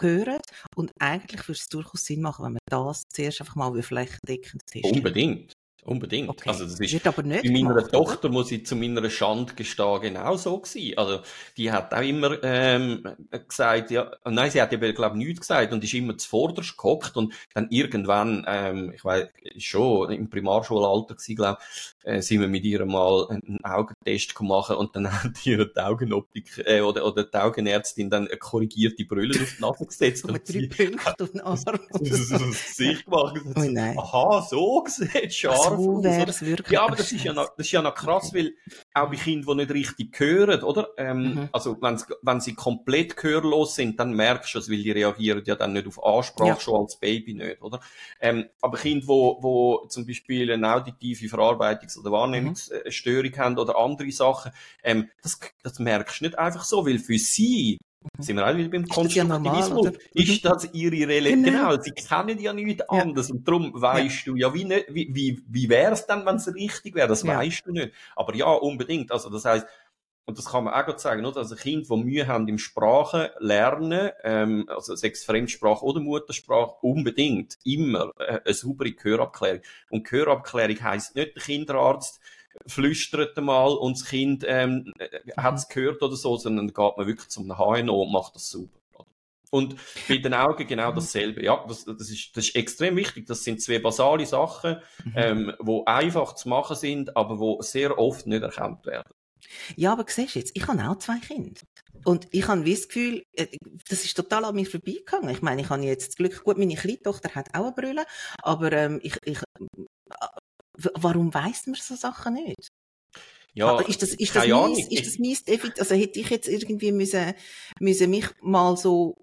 hören und eigentlich würde es durchaus Sinn machen, wenn man das zuerst einfach mal flächendeckend testet. Unbedingt. Unbedingt. Okay. Also das ist Wird aber nicht bei meiner gemacht, Tochter, muss ich zu meiner Schande gestehen, genau so gewesen. Also die hat auch immer ähm, gesagt, ja, nein, sie hat eben, glaube ich, nichts gesagt und ist immer zuvorderst gehockt und dann irgendwann, ähm, ich weiß schon im Primarschulalter gewesen, glaube äh, sind wir mit ihr mal einen Augentest gemacht und dann hat ihr die Augenoptik äh, oder, oder die Augenärztin dann eine korrigierte Brille auf die Nase gesetzt. und drei Punkte auf den Arm. Gesicht gemacht. Oh nein. Aha, so sieht scharf So wäre es wirklich. Ja, aber das ist ja noch, das ist ja noch krass, weil auch bei Kindern, die nicht richtig hören, oder? Ähm, Mhm. Also, wenn, wenn sie komplett gehörlos sind, dann merkst du es, weil die reagieren ja dann nicht auf Ansprache, Ja. schon als Baby nicht, oder? Ähm, aber Kinder, wo, wo zum Beispiel eine auditive Verarbeitungs- oder Wahrnehmungsstörung haben oder andere Sachen, ähm, das, das merkst du nicht einfach so, weil für sie, sind wir auch wieder beim Mhm. ja Konstruktivismus, ist das ihre Realität. Genau. Genau, sie kennen ja nichts anderes und darum weißt du ja, wie, nicht, wie, wie, wie wäre es dann, wenn es richtig wäre, das Ja. weißt du nicht. Aber ja, unbedingt, also das heißt und das kann man auch gut sagen, oder? Also Kinder, die Mühe haben im Sprachen lernen, ähm, also sechs Fremdsprache oder Muttersprache, unbedingt immer äh, eine saubere Gehörabklärung. Und Gehörabklärung heisst nicht, der Kinderarzt flüstert mal und das Kind ähm, hat es gehört oder so, sondern dann geht man wirklich zum HNO und macht das oder? Und bei den Augen genau dasselbe. Ja, das, das, ist, das ist extrem wichtig. Das sind zwei basale Sachen, ähm, wo einfach zu machen sind, aber wo sehr oft nicht erkannt werden. Ja, aber siehst du jetzt, ich habe auch zwei Kinder. Und ich habe das Gefühl, äh, das ist total an mir vorbeigegangen. Ich meine, ich habe jetzt das Glück, gut, meine kleine Tochter hat auch eine Brille, aber ähm, ich, ich, äh, warum weiss man so Sachen nicht? Ja, ist das, ist das mies, ist das mies, definitiv- also hätte ich jetzt irgendwie müssen, müssen mich mal so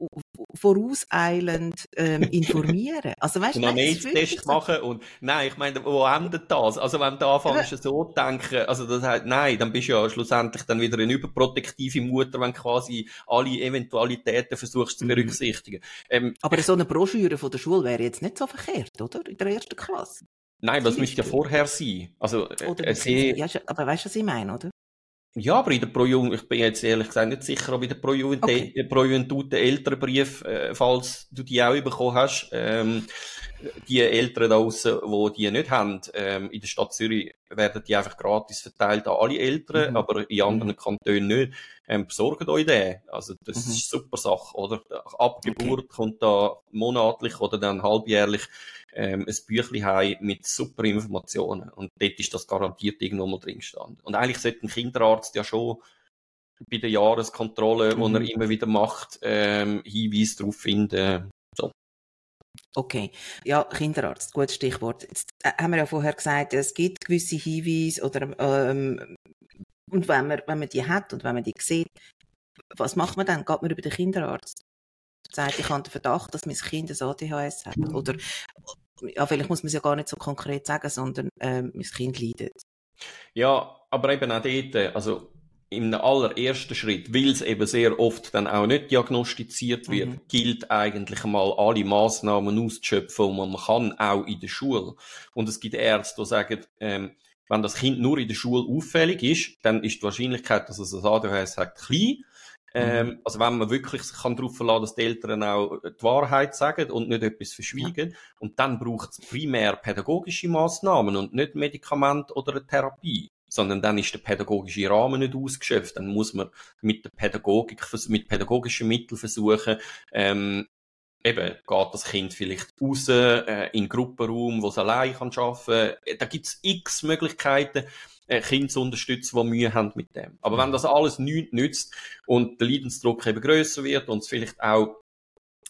vorauseilend ähm, informieren? Also weißt du, einen nein, es ist wirklich Test so. machen und nein, ich meine, wo endet das? Also wenn du anfängst so zu denken, also das heißt, nein, dann bist du ja schlussendlich dann wieder eine überprotektive Mutter, wenn du quasi alle Eventualitäten versuchst zu Mhm. berücksichtigen. Ähm, Aber so eine Broschüre von der Schule wäre jetzt nicht so verkehrt, oder? In der ersten Klasse. Nein, das zum müsste ja vorher sein. Also äh, Oder äh, sehr, ja, aber weißt du, was ich meine, oder? Ja, aber in der Pro ich bin jetzt ehrlich gesagt nicht sicher, ob in der Pro Jugend, Okay. äh, Pro Juventute Elternbrief, äh, falls du die auch bekommen hast, ähm, die Eltern da draussen, die die nicht haben, ähm, in der Stadt Zürich werden die einfach gratis verteilt an alle Eltern, Mhm. aber in anderen Kantonen nicht. Ähm, besorgt euch den. Also, das Mhm. ist eine super Sache, oder? Ab Geburt kommt da monatlich oder dann halbjährlich ähm, ein Büchlein heim mit super Informationen. Und dort ist das garantiert irgendwo mal drin gestanden. Und eigentlich sollte ein Kinderarzt ja schon bei der Jahreskontrolle, die Mhm. er immer wieder macht, ähm, Hinweise darauf finden. Okay. Ja, Kinderarzt, gutes Stichwort. Jetzt äh, haben wir ja vorher gesagt, es gibt gewisse Hinweise oder, ähm, und wenn man, wenn man die hat und wenn man die sieht, was macht man dann? Geht man über den Kinderarzt? Sagt, ich habe den Verdacht, dass mein Kind ein ADHS hat. Oder, ja, vielleicht muss man es ja gar nicht so konkret sagen, sondern, ähm, mein Kind leidet. Ja, aber eben auch dort, also im allerersten Schritt, weil es eben sehr oft dann auch nicht diagnostiziert wird, Mhm. gilt eigentlich mal alle Massnahmen auszuschöpfen, die man kann, auch in der Schule. Und es gibt Ärzte, die sagen, ähm, wenn das Kind nur in der Schule auffällig ist, dann ist die Wahrscheinlichkeit, dass es ein ADHS hat, klein. Ähm, also wenn man wirklich sich kann darauf verlassen, dass die Eltern auch die Wahrheit sagen und nicht etwas verschwiegen. Und dann braucht es primär pädagogische Maßnahmen und nicht Medikament oder eine Therapie. Sondern dann ist der pädagogische Rahmen nicht ausgeschöpft. Dann muss man mit der Pädagogik, mit pädagogischen Mitteln versuchen, ähm, eben, geht das Kind vielleicht raus, äh, in Gruppenraum, wo es allein kann arbeiten kann. Da gibt's x Möglichkeiten, äh, Kinder zu unterstützen, die Mühe haben mit dem. Aber wenn das alles nichts nützt und der Leidensdruck eben grösser wird und es vielleicht auch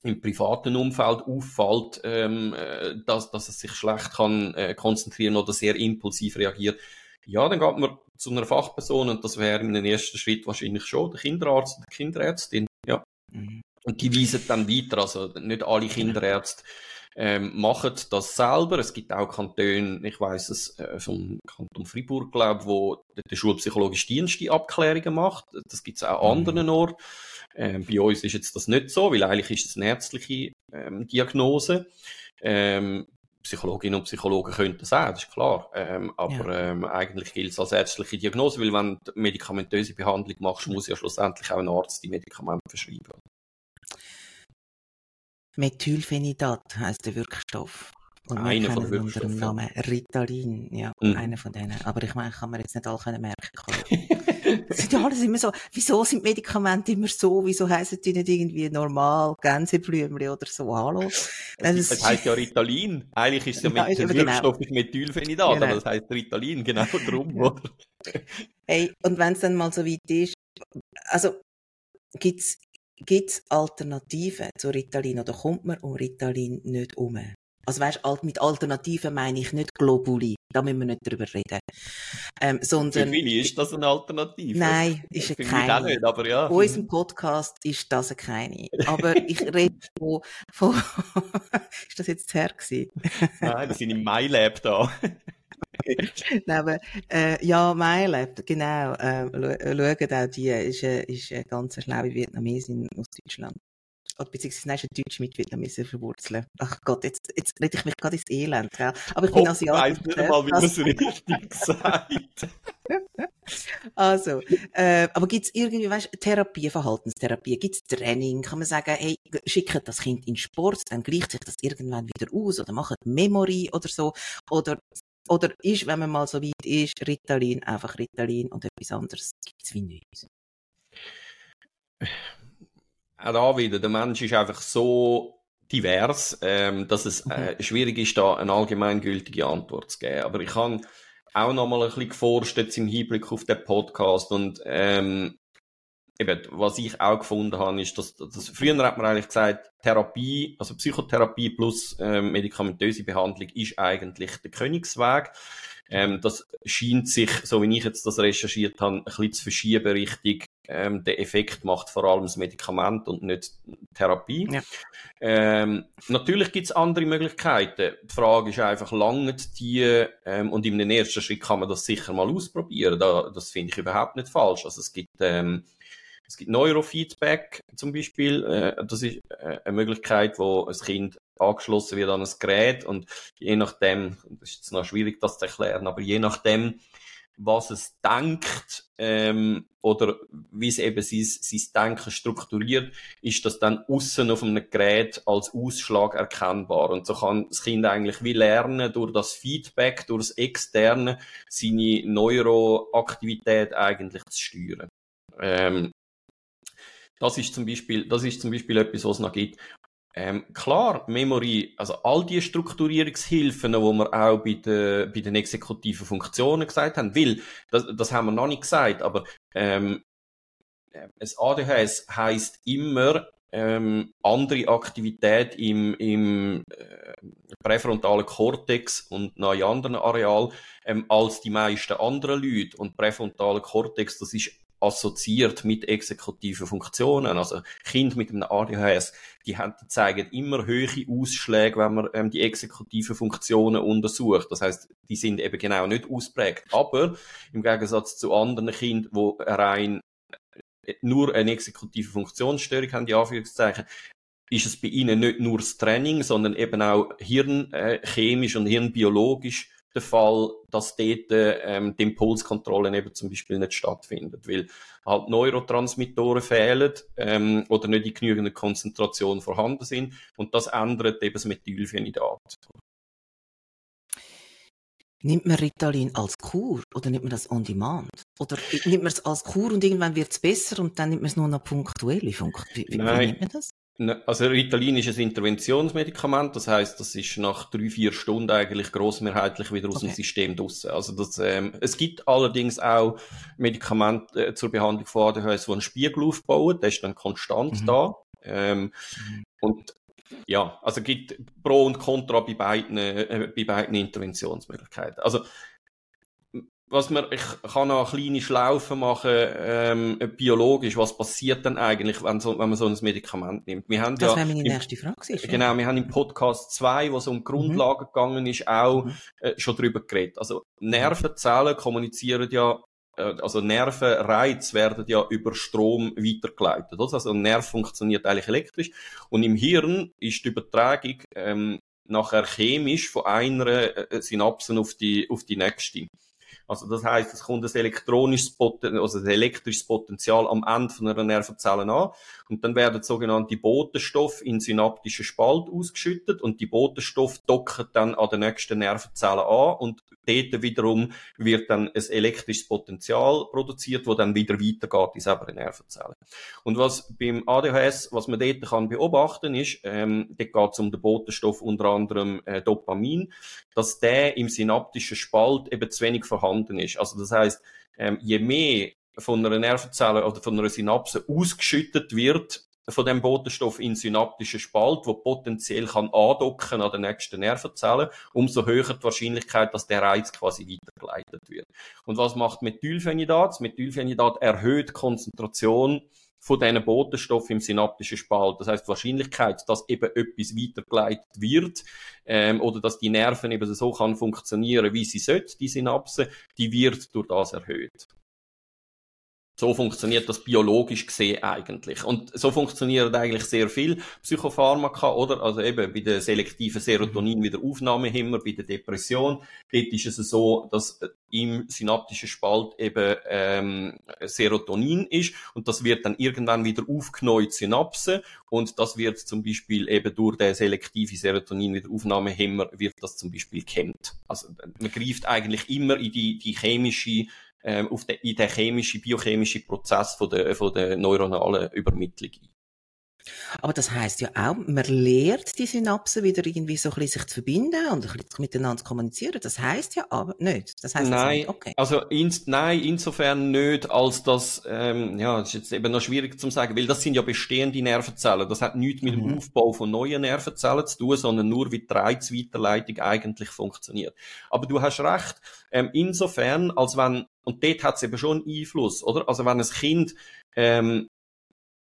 im privaten Umfeld auffällt, ähm, äh, dass, dass es sich schlecht kann äh, konzentrieren oder sehr impulsiv reagiert, ja, dann geht man zu einer Fachperson und das wäre in einem ersten Schritt wahrscheinlich schon der Kinderarzt oder die Kinderärztin. Ja. Mhm. Und die weisen dann weiter. Also nicht alle Kinderärzte ähm, machen das selber. Es gibt auch Kantone, ich weiß es äh, vom Kanton Fribourg, glaube wo der schulpsychologische Dienst die Abklärungen macht. Das gibt es auch an Mhm. anderen Orten. Ähm, bei uns ist jetzt das nicht so, weil eigentlich ist es eine ärztliche ähm, Diagnose. Ähm, Psychologinnen und Psychologen können das auch, das ist klar. Ähm, aber ja. ähm, eigentlich gilt es als ärztliche Diagnose, weil wenn du medikamentöse Behandlung machst, muss ja schlussendlich auch ein Arzt die Medikamente verschreiben. Methylphenidat heißt der Wirkstoff. Und einer von den unter dem Namen Ritalin, ja, mhm. einer von denen. Aber ich meine, kann man jetzt nicht alle merken. das sind ja alles immer so, wieso sind Medikamente immer so, wieso heissen die nicht irgendwie normal, Gänseblümchen oder so, hallo? Das, das heisst ja Ritalin. Eigentlich ist es ja, mit, der genau. Wirkstoff genau. Methylphenidat, genau. aber das heisst Ritalin, genau drum, ja. oder? Hey, und wenn es dann mal so weit ist, also, gibt's gibt's Alternativen zu Ritalin oder kommt man um Ritalin nicht um? Also weißt, mit Alternativen meine ich nicht Globuli. Da müssen wir nicht drüber reden. Ähm, sondern, Für viele ist das eine Alternative. Nein, ist es keine. Auch nicht, aber ja. In unserem Podcast ist das keine. Aber ich rede von, von ist das jetzt her gewesen? Nein, das sind im MyLab da. Nein, aber, äh, ja, MyLab, genau, äh, schauen auch die, ist, äh, ist eine ganz schlaue Vietnamesin aus Deutschland beziehungsweise nein, ist ein Deutsch mit Vietnamesen verwurzeln. Ach Gott, jetzt, jetzt rede ich mich gerade ins Elend, gell? Aber ich bin oh, Asiatisch. Ich weiß nicht mal, wie man es richtig sagt. also, äh, aber gibt es irgendwie, weißt du, Therapie, Verhaltenstherapie, gibt es Training? Kann man sagen, hey, schickt das Kind in Sport, dann gleicht sich das irgendwann wieder aus oder macht Memory oder so? Oder, oder ist, wenn man mal so weit ist, Ritalin einfach Ritalin und etwas anderes gibt es wie nichts? auch da wieder, der Mensch ist einfach so divers, ähm, dass es äh, mhm. schwierig ist, da eine allgemeingültige Antwort zu geben. Aber ich habe auch noch mal ein bisschen geforscht jetzt im Hinblick auf den Podcast und ähm, eben, was ich auch gefunden habe, ist, dass, dass früher hat man eigentlich gesagt, Therapie, also Psychotherapie plus ähm, medikamentöse Behandlung ist eigentlich der Königsweg. Ähm, das scheint sich, so wie ich jetzt das recherchiert habe, ein bisschen zu verschieben Richtung ähm, der Effekt macht vor allem das Medikament und nicht Therapie. Ja. Ähm, natürlich gibt es andere Möglichkeiten. Die Frage ist einfach, lange die, ähm, und im ersten Schritt kann man das sicher mal ausprobieren. Da, das finde ich überhaupt nicht falsch. Also es gibt, ähm, es gibt Neurofeedback zum Beispiel. Äh, das ist äh, eine Möglichkeit, wo ein Kind angeschlossen wird an ein Gerät und je nachdem, das ist jetzt noch schwierig, das zu erklären, aber je nachdem, was es denkt ähm, oder wie es eben sein, sein Denken strukturiert, ist das dann außen auf einem Gerät als Ausschlag erkennbar. Und so kann das Kind eigentlich wie lernen, durch das Feedback, durch das Externe, seine Neuroaktivität eigentlich zu steuern. Ähm, das ist zum Beispiel, das ist zum Beispiel etwas, was es noch gibt. Ähm, klar, Memory, also all die Strukturierungshilfen, die wir auch bei, de, bei den exekutiven Funktionen gesagt haben, weil, das, das haben wir noch nicht gesagt, aber ähm, das ADHS heißt immer ähm, andere Aktivität im, im äh, präfrontalen Kortex und noch in anderen Areal ähm, als die meisten anderen Leute. Und präfrontale Kortex, das ist assoziiert mit exekutiven Funktionen. Also Kinder mit einem ADHS, die, haben, die zeigen immer höhere Ausschläge, wenn man ähm, die exekutiven Funktionen untersucht. Das heißt, die sind eben genau nicht ausprägt. Aber im Gegensatz zu anderen Kindern, wo rein äh, nur eine exekutive Funktionsstörung haben, die Anführungszeichen, ist es bei ihnen nicht nur das Training, sondern eben auch hirnchemisch und hirnbiologisch der Fall, dass dort ähm, die Impulskontrolle eben zum Beispiel nicht stattfindet, weil halt Neurotransmittoren fehlen ähm, oder nicht in genügender Konzentration vorhanden sind und das ändert eben das Methylphenidat. Nimmt man Ritalin als Kur oder nimmt man das on demand? Oder nimmt man es als Kur und irgendwann wird es besser und dann nimmt man es nur noch punktuell? Wie, wie, wie nimmt man das? Ne, also Ritalin ist ein Interventionsmedikament, das heißt, das ist nach drei, vier Stunden eigentlich großmehrheitlich wieder aus okay. dem System draussen. Also das, ähm, es gibt allerdings auch Medikamente äh, zur Behandlung von ADHS, die einen Spiegel aufbauen, der ist dann konstant mhm. da. Ähm, mhm. Und ja, also gibt Pro und Contra bei beiden, äh, bei beiden Interventionsmöglichkeiten. Also was man, ich kann noch kleine Schlaufen machen, ähm, biologisch, was passiert denn eigentlich, wenn, so, wenn man so ein Medikament nimmt? Wir haben das ja wäre meine nächste Frage. Ist, genau, wir haben im Podcast 2, wo es um. Grundlagen mhm. gegangen ist, auch mhm. äh, schon drüber geredet. Also Nervenzellen kommunizieren ja äh, also Nervenreize werden ja über Strom weitergeleitet. Also ein Nerv funktioniert eigentlich elektrisch und im Hirn ist die Übertragung ähm, nachher chemisch von einer äh, Synapse auf die, auf die nächste. Also das heißt, es kommt ein elektronisches Poten also ein elektrisches Potenzial am Ende von einer Nervenzelle an und dann werden sogenannte Botenstoffe in synaptischen Spalt ausgeschüttet und die Botenstoffe docken dann an der nächsten Nervenzelle an und dort wiederum wird dann ein elektrisches Potenzial produziert, wo dann wieder weitergeht in selber Nervenzelle. Und was beim ADHS, was man dort kann beobachten ist, ähm, dort geht es um den Botenstoff unter anderem äh, Dopamin, dass der im synaptischen Spalt eben zu wenig vorhanden ist. Also das heißt, ähm, je mehr von einer Nervenzelle oder von einer Synapse ausgeschüttet wird, von dem Botenstoff in synaptischen Spalt, wo potenziell kann andocken an der nächsten Nervenzelle, umso höher die Wahrscheinlichkeit, dass der Reiz quasi weitergeleitet wird. Und was macht Methylphenidat? Methylphenidat erhöht Konzentration von diesen Botenstoffen im synaptischen Spalt. Das heißt, die Wahrscheinlichkeit, dass eben etwas weitergeleitet wird ähm, oder dass die Nerven eben so kann funktionieren, wie sie sollte, die Synapse, die wird durch das erhöht. So funktioniert das biologisch gesehen eigentlich. Und so funktionieren eigentlich sehr viel Psychopharmaka, oder? Also eben bei der selektiven Serotonin-Wiederaufnahmehemmer, bei der Depression. Dort ist es so, dass im synaptischen Spalt eben ähm, Serotonin ist und das wird dann irgendwann wieder aufgenommen in Synapsen und das wird zum Beispiel eben durch den selektive Serotonin-Wiederaufnahmehemmer wird das zum Beispiel kennt. Also man greift eigentlich immer in die, die chemische ähm, auf den, in den chemischen, biochemischen Prozess von der, von der neuronalen Übermittlung ein. Aber das heißt ja auch, man lehrt die Synapsen wieder irgendwie so ein bisschen sich zu verbinden und ein bisschen miteinander zu kommunizieren. Das heißt ja aber nicht. Das heißt nein, nicht. Okay. also ins, nein, insofern nicht, als das, ähm, ja, das ist jetzt eben noch schwierig zu sagen, weil das sind ja bestehende Nervenzellen. Das hat nichts mit dem mhm. Aufbau von neuen Nervenzellen zu tun, sondern nur wie die Reizweiterleitung eigentlich funktioniert. Aber du hast recht, ähm, insofern, als wenn, und dort hat es eben schon Einfluss, oder? Also wenn ein Kind ähm,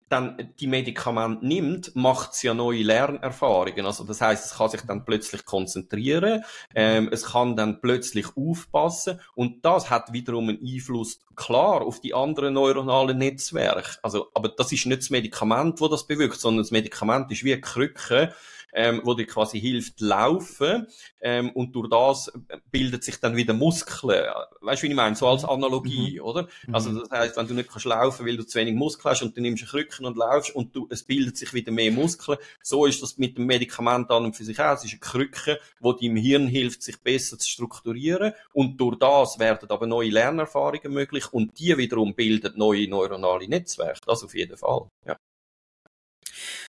dann die Medikamente nimmt, macht es ja neue Lernerfahrungen. Also das heißt, es kann sich dann plötzlich konzentrieren, ähm, es kann dann plötzlich aufpassen und das hat wiederum einen Einfluss klar auf die anderen neuronalen Netzwerke. Also, aber das ist nicht das Medikament, wo das bewirkt, sondern das Medikament ist wie eine Krücke, ähm, wo dir quasi hilft laufen ähm, und durch das bildet sich dann wieder Muskeln. Weißt du, wie ich meine? So als mhm. Analogie, mhm. oder? Mhm. Also das heißt, wenn du nicht kannst laufen, weil du zu wenig Muskeln hast und du nimmst einen Krücken und laufst und du, es bildet sich wieder mehr Muskeln. So ist das mit dem Medikament an und für sich auch. Es ist eine Krücke, wo deinem Hirn hilft, sich besser zu strukturieren und durch das werden aber neue Lernerfahrungen möglich und die wiederum bilden neue neuronale Netzwerke. Das auf jeden Fall. Ja.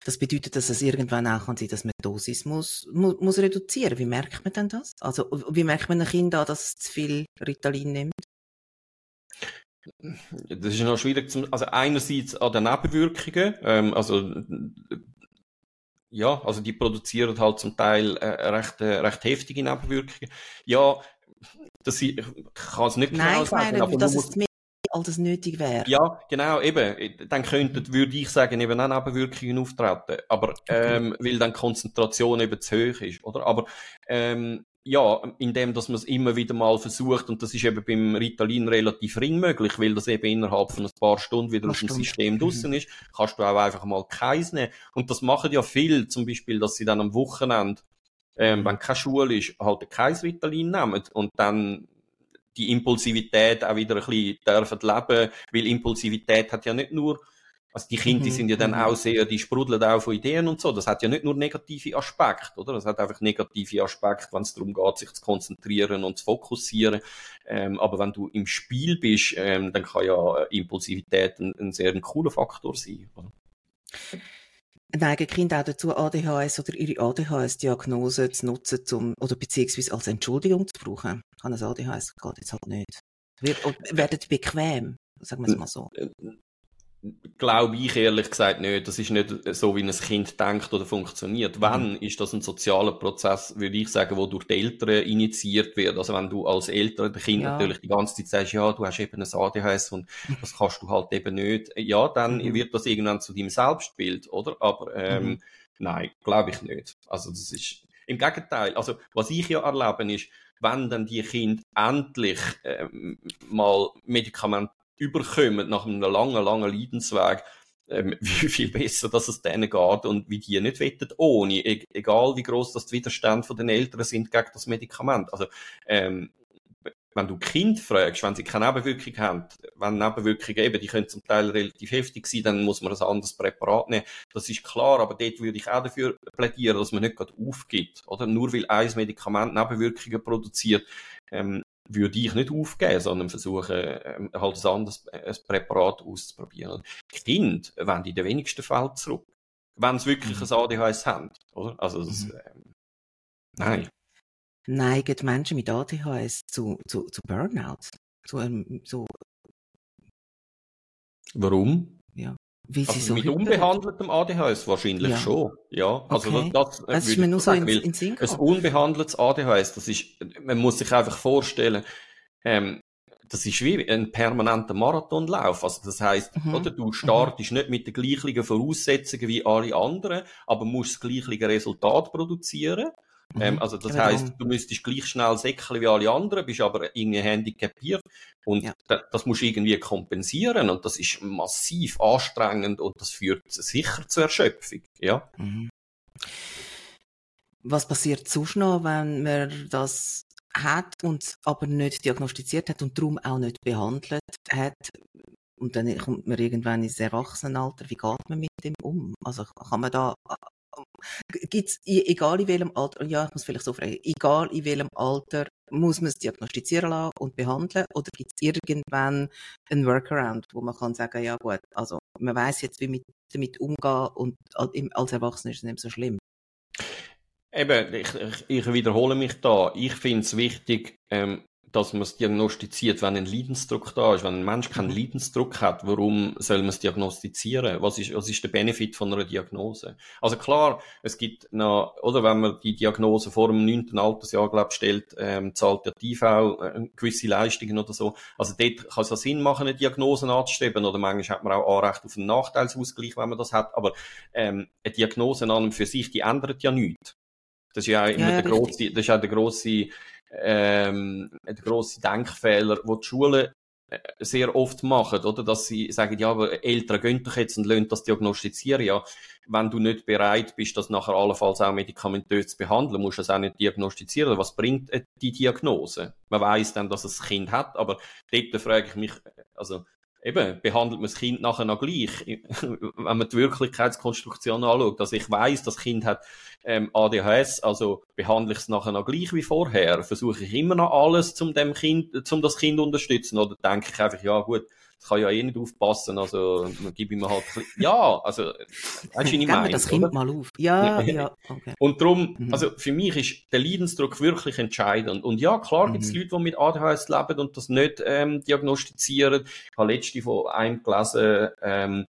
Das bedeutet, dass es irgendwann auch kann sein, dass man die Dosis muss, muss, muss reduzieren. Wie merkt man denn das? Also, wie merkt man ein Kind an, dass es zu viel Ritalin nimmt? Das ist noch schwierig zu, also einerseits an den Nebenwirkungen, ähm, also, ja, also die produzieren halt zum Teil äh, recht, äh, recht heftige Nebenwirkungen. Ja, das, ich kann es nicht genau Nein, sagen, meine, aber dass es all das nötig wäre. Ja, genau, eben. Dann könnten, würde ich sagen, eben auch Nebenwirkungen auftreten. Aber, ähm, okay. weil dann Konzentration eben zu hoch ist, oder? Aber, ähm, ja, indem, dass man es immer wieder mal versucht, und das ist eben beim Ritalin relativ ring möglich, weil das eben innerhalb von ein paar Stunden wieder aus dem System mhm. draussen ist, kannst du auch einfach mal keins nehmen. Und das machen ja viel, zum Beispiel, dass sie dann am Wochenende, ähm, wenn keine Schule ist, halt kein Ritalin nehmen und dann die Impulsivität auch wieder ein bisschen dürfen leben, weil Impulsivität hat ja nicht nur, also die Kinder, die mhm, sind ja dann mhm. auch sehr, die sprudeln auch von Ideen und so. Das hat ja nicht nur negative Aspekte, oder? Das hat einfach negative Aspekte, wenn es darum geht, sich zu konzentrieren und zu fokussieren. Ähm, aber wenn du im Spiel bist, ähm, dann kann ja Impulsivität ein, ein sehr ein cooler Faktor sein. Oder? Neigen Kinder auch dazu, ADHS oder ihre ADHS-Diagnose zu nutzen, zum, oder beziehungsweise als Entschuldigung zu brauchen. Kann ein ADHS geht jetzt halt nicht. Wird, werden bequem, sagen wir es mal so. Glaube ich ehrlich gesagt nicht. Das ist nicht so, wie ein Kind denkt oder funktioniert. Mhm. Wenn, ist das ein sozialer Prozess, würde ich sagen, wo durch die Eltern initiiert wird. Also wenn du als Eltern dem Kind ja. natürlich die ganze Zeit sagst, ja, du hast eben ein ADHS und das kannst du halt eben nicht. Ja, dann mhm. wird das irgendwann zu deinem Selbstbild, oder? Aber ähm, mhm. nein, glaube ich nicht. Also das ist im Gegenteil. Also was ich ja erlebe ist, wenn dann die Kinder endlich ähm, mal Medikamente überkommen nach einem langen, langen Leidensweg, ähm, wie viel besser, dass es denen geht und wie die nicht wettet ohne, e egal wie groß das Widerstand von den Eltern sind gegen das Medikament. Also ähm, wenn du Kind fragst, wenn sie keine Nebenwirkung haben, wenn Nebenwirkungen eben, die können zum Teil relativ heftig sein, dann muss man ein anderes Präparat nehmen. Das ist klar, aber dort würde ich auch dafür plädieren, dass man nicht gerade aufgibt, oder? Nur weil ein Medikament Nebenwirkungen produziert, ähm, würde ich nicht aufgeben, sondern versuchen, ähm, halt ein anderes ein Präparat auszuprobieren. Kind wenden in den wenigsten Fällen zurück. Wenn sie wirklich mhm. ein ADHS haben, oder? Also, das, mhm. ähm, nein neigen Menschen mit ADHS zu, zu, zu Burnout. Zu, ähm, so. Warum? Ja. Wie sie also so mit unbehandeltem ADHS wahrscheinlich ja. schon. Ja, also okay. das, das, das ist mir nur so in, in Sinn Ein unbehandeltes ADHS, das ist, man muss sich einfach vorstellen, ähm, das ist wie ein permanenter Marathonlauf. Also das heißt, mhm. oder du startest mhm. nicht mit den gleichen Voraussetzungen wie alle anderen, aber musst das gleiche Resultat produzieren. Mhm. Ähm, also das genau. heißt, du müsstest gleich schnell säckeln wie alle anderen, bist aber irgendwie handicapiert und ja. das, das musst du irgendwie kompensieren und das ist massiv anstrengend und das führt sicher zur Erschöpfung. Ja. Mhm. Was passiert sonst noch, wenn man das hat und aber nicht diagnostiziert hat und darum auch nicht behandelt hat? Und dann kommt man irgendwann ins Erwachsenenalter. Wie geht man mit dem um? Also kann man da gibt's, egal in welchem Alter, ja, ich muss vielleicht so fragen, egal in welchem Alter, muss man es diagnostizieren lassen und behandeln oder gibt es irgendwann einen Workaround, wo man kann sagen, ja gut, also man weiß jetzt, wie mit, damit umgehen und als Erwachsener ist es nicht so schlimm. Eben, ich, ich, ich wiederhole mich da. Ich finde es wichtig, ähm, dass man es diagnostiziert, wenn ein Leidensdruck da ist. Wenn ein Mensch keinen mhm. Leidensdruck hat, warum soll man es diagnostizieren? Was ist, was ist der Benefit von einer Diagnose? Also klar, es gibt noch, oder wenn man die Diagnose vor dem neunten Altersjahr, glaube stellt, ähm, zahlt der TV äh, gewisse Leistungen oder so. Also dort kann es ja Sinn machen, eine Diagnose anzustreben, oder manchmal hat man auch Anrecht auf einen Nachteilsausgleich, wenn man das hat. Aber ähm, eine Diagnose an und für sich, die ändert ja nichts. Das ist ja auch immer ja, der grosse, das ist auch der grosse ähm, der grosse Denkfehler, wo die Schulen äh, sehr oft machen, oder? Dass sie sagen, ja, aber Eltern gehen doch jetzt und lassen das diagnostizieren. Ja, wenn du nicht bereit bist, das nachher allenfalls auch medikamentös zu behandeln, musst du das auch nicht diagnostizieren. Was bringt äh, die Diagnose? Man weiß dann, dass es ein Kind hat, aber dort frage ich mich, also, eben, behandelt man das Kind nachher noch gleich, wenn man die Wirklichkeitskonstruktion anschaut. Also ich weiß, das Kind hat ähm, ADHS, also behandle ich es nachher noch gleich wie vorher. Versuche ich immer noch alles, um dem Kind, zum das Kind unterstützen, oder denke ich einfach, ja gut, das kann ja eh nicht aufpassen, also gebe ich mir halt, ja, also, weißt du, ich meine? das Kind oder? mal auf. Ja, ja, okay. Und darum, mhm. also für mich ist der Leidensdruck wirklich entscheidend. Und ja, klar mhm. gibt es Leute, die mit ADHS leben und das nicht ähm, diagnostizieren. Ich habe letzte von einem gelesen, ähm,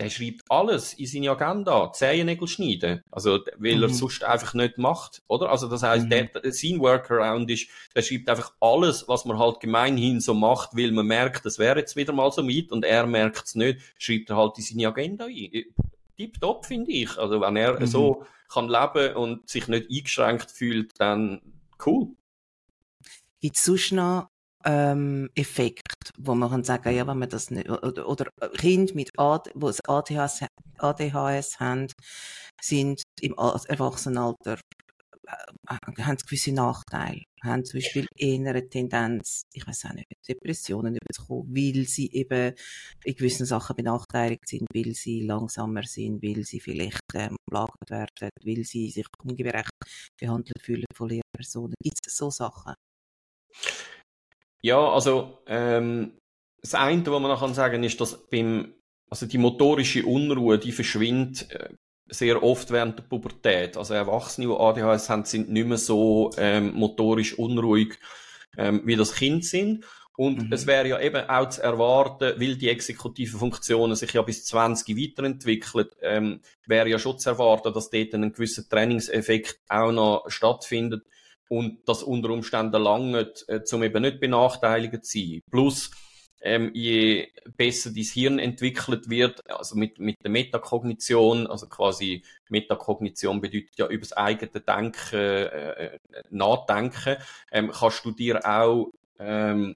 der schreibt alles in seine Agenda, Zehennägel schneiden. Also, weil mhm. er sonst einfach nicht macht, oder? Also, das heißt, mhm. der, sein Workaround ist, der schreibt einfach alles, was man halt gemeinhin so macht, weil man merkt, das wäre jetzt wieder mal so mit und er merkt es nicht, schreibt er halt in seine Agenda ein. Tipptopp, finde ich. Also, wenn er mhm. so kann leben und sich nicht eingeschränkt fühlt, dann cool. Gibt es sonst noch ähm, Effekt, wo man kann sagen, ja, wenn man das nicht, oder, oder Kinder mit AD, wo es ADHS, ADHS haben, sind im Erwachsenenalter äh, haben gewisse Nachteile, haben zum Beispiel eher eine Tendenz, ich weiß auch nicht, Depressionen überzukommen, weil sie eben in gewissen Sachen benachteiligt sind, weil sie langsamer sind, weil sie vielleicht ähm, werden, weil sie sich ungerecht behandelt fühlen von Lehrpersonen. Gibt es so Sachen? Ja, also ähm, das eine, was man noch kann sagen, ist, dass beim also die motorische Unruhe, die verschwindet äh, sehr oft während der Pubertät. Also Erwachsene, die ADHS haben, sind nicht mehr so ähm, motorisch unruhig, ähm, wie das Kind sind. Und mhm. es wäre ja eben auch zu erwarten, weil die exekutiven Funktionen sich ja bis 20 weiterentwickeln, ähm, wäre ja schon zu erwarten, dass dort ein gewisser Trainingseffekt auch noch stattfindet und das unter Umständen lange, äh, um eben nicht benachteiligt zu sein. Plus, ähm, je besser dein Hirn entwickelt wird, also mit, mit der Metakognition, also quasi Metakognition bedeutet ja über das eigene Denken, äh, äh, Nachdenken, ähm, kannst du dir auch ähm,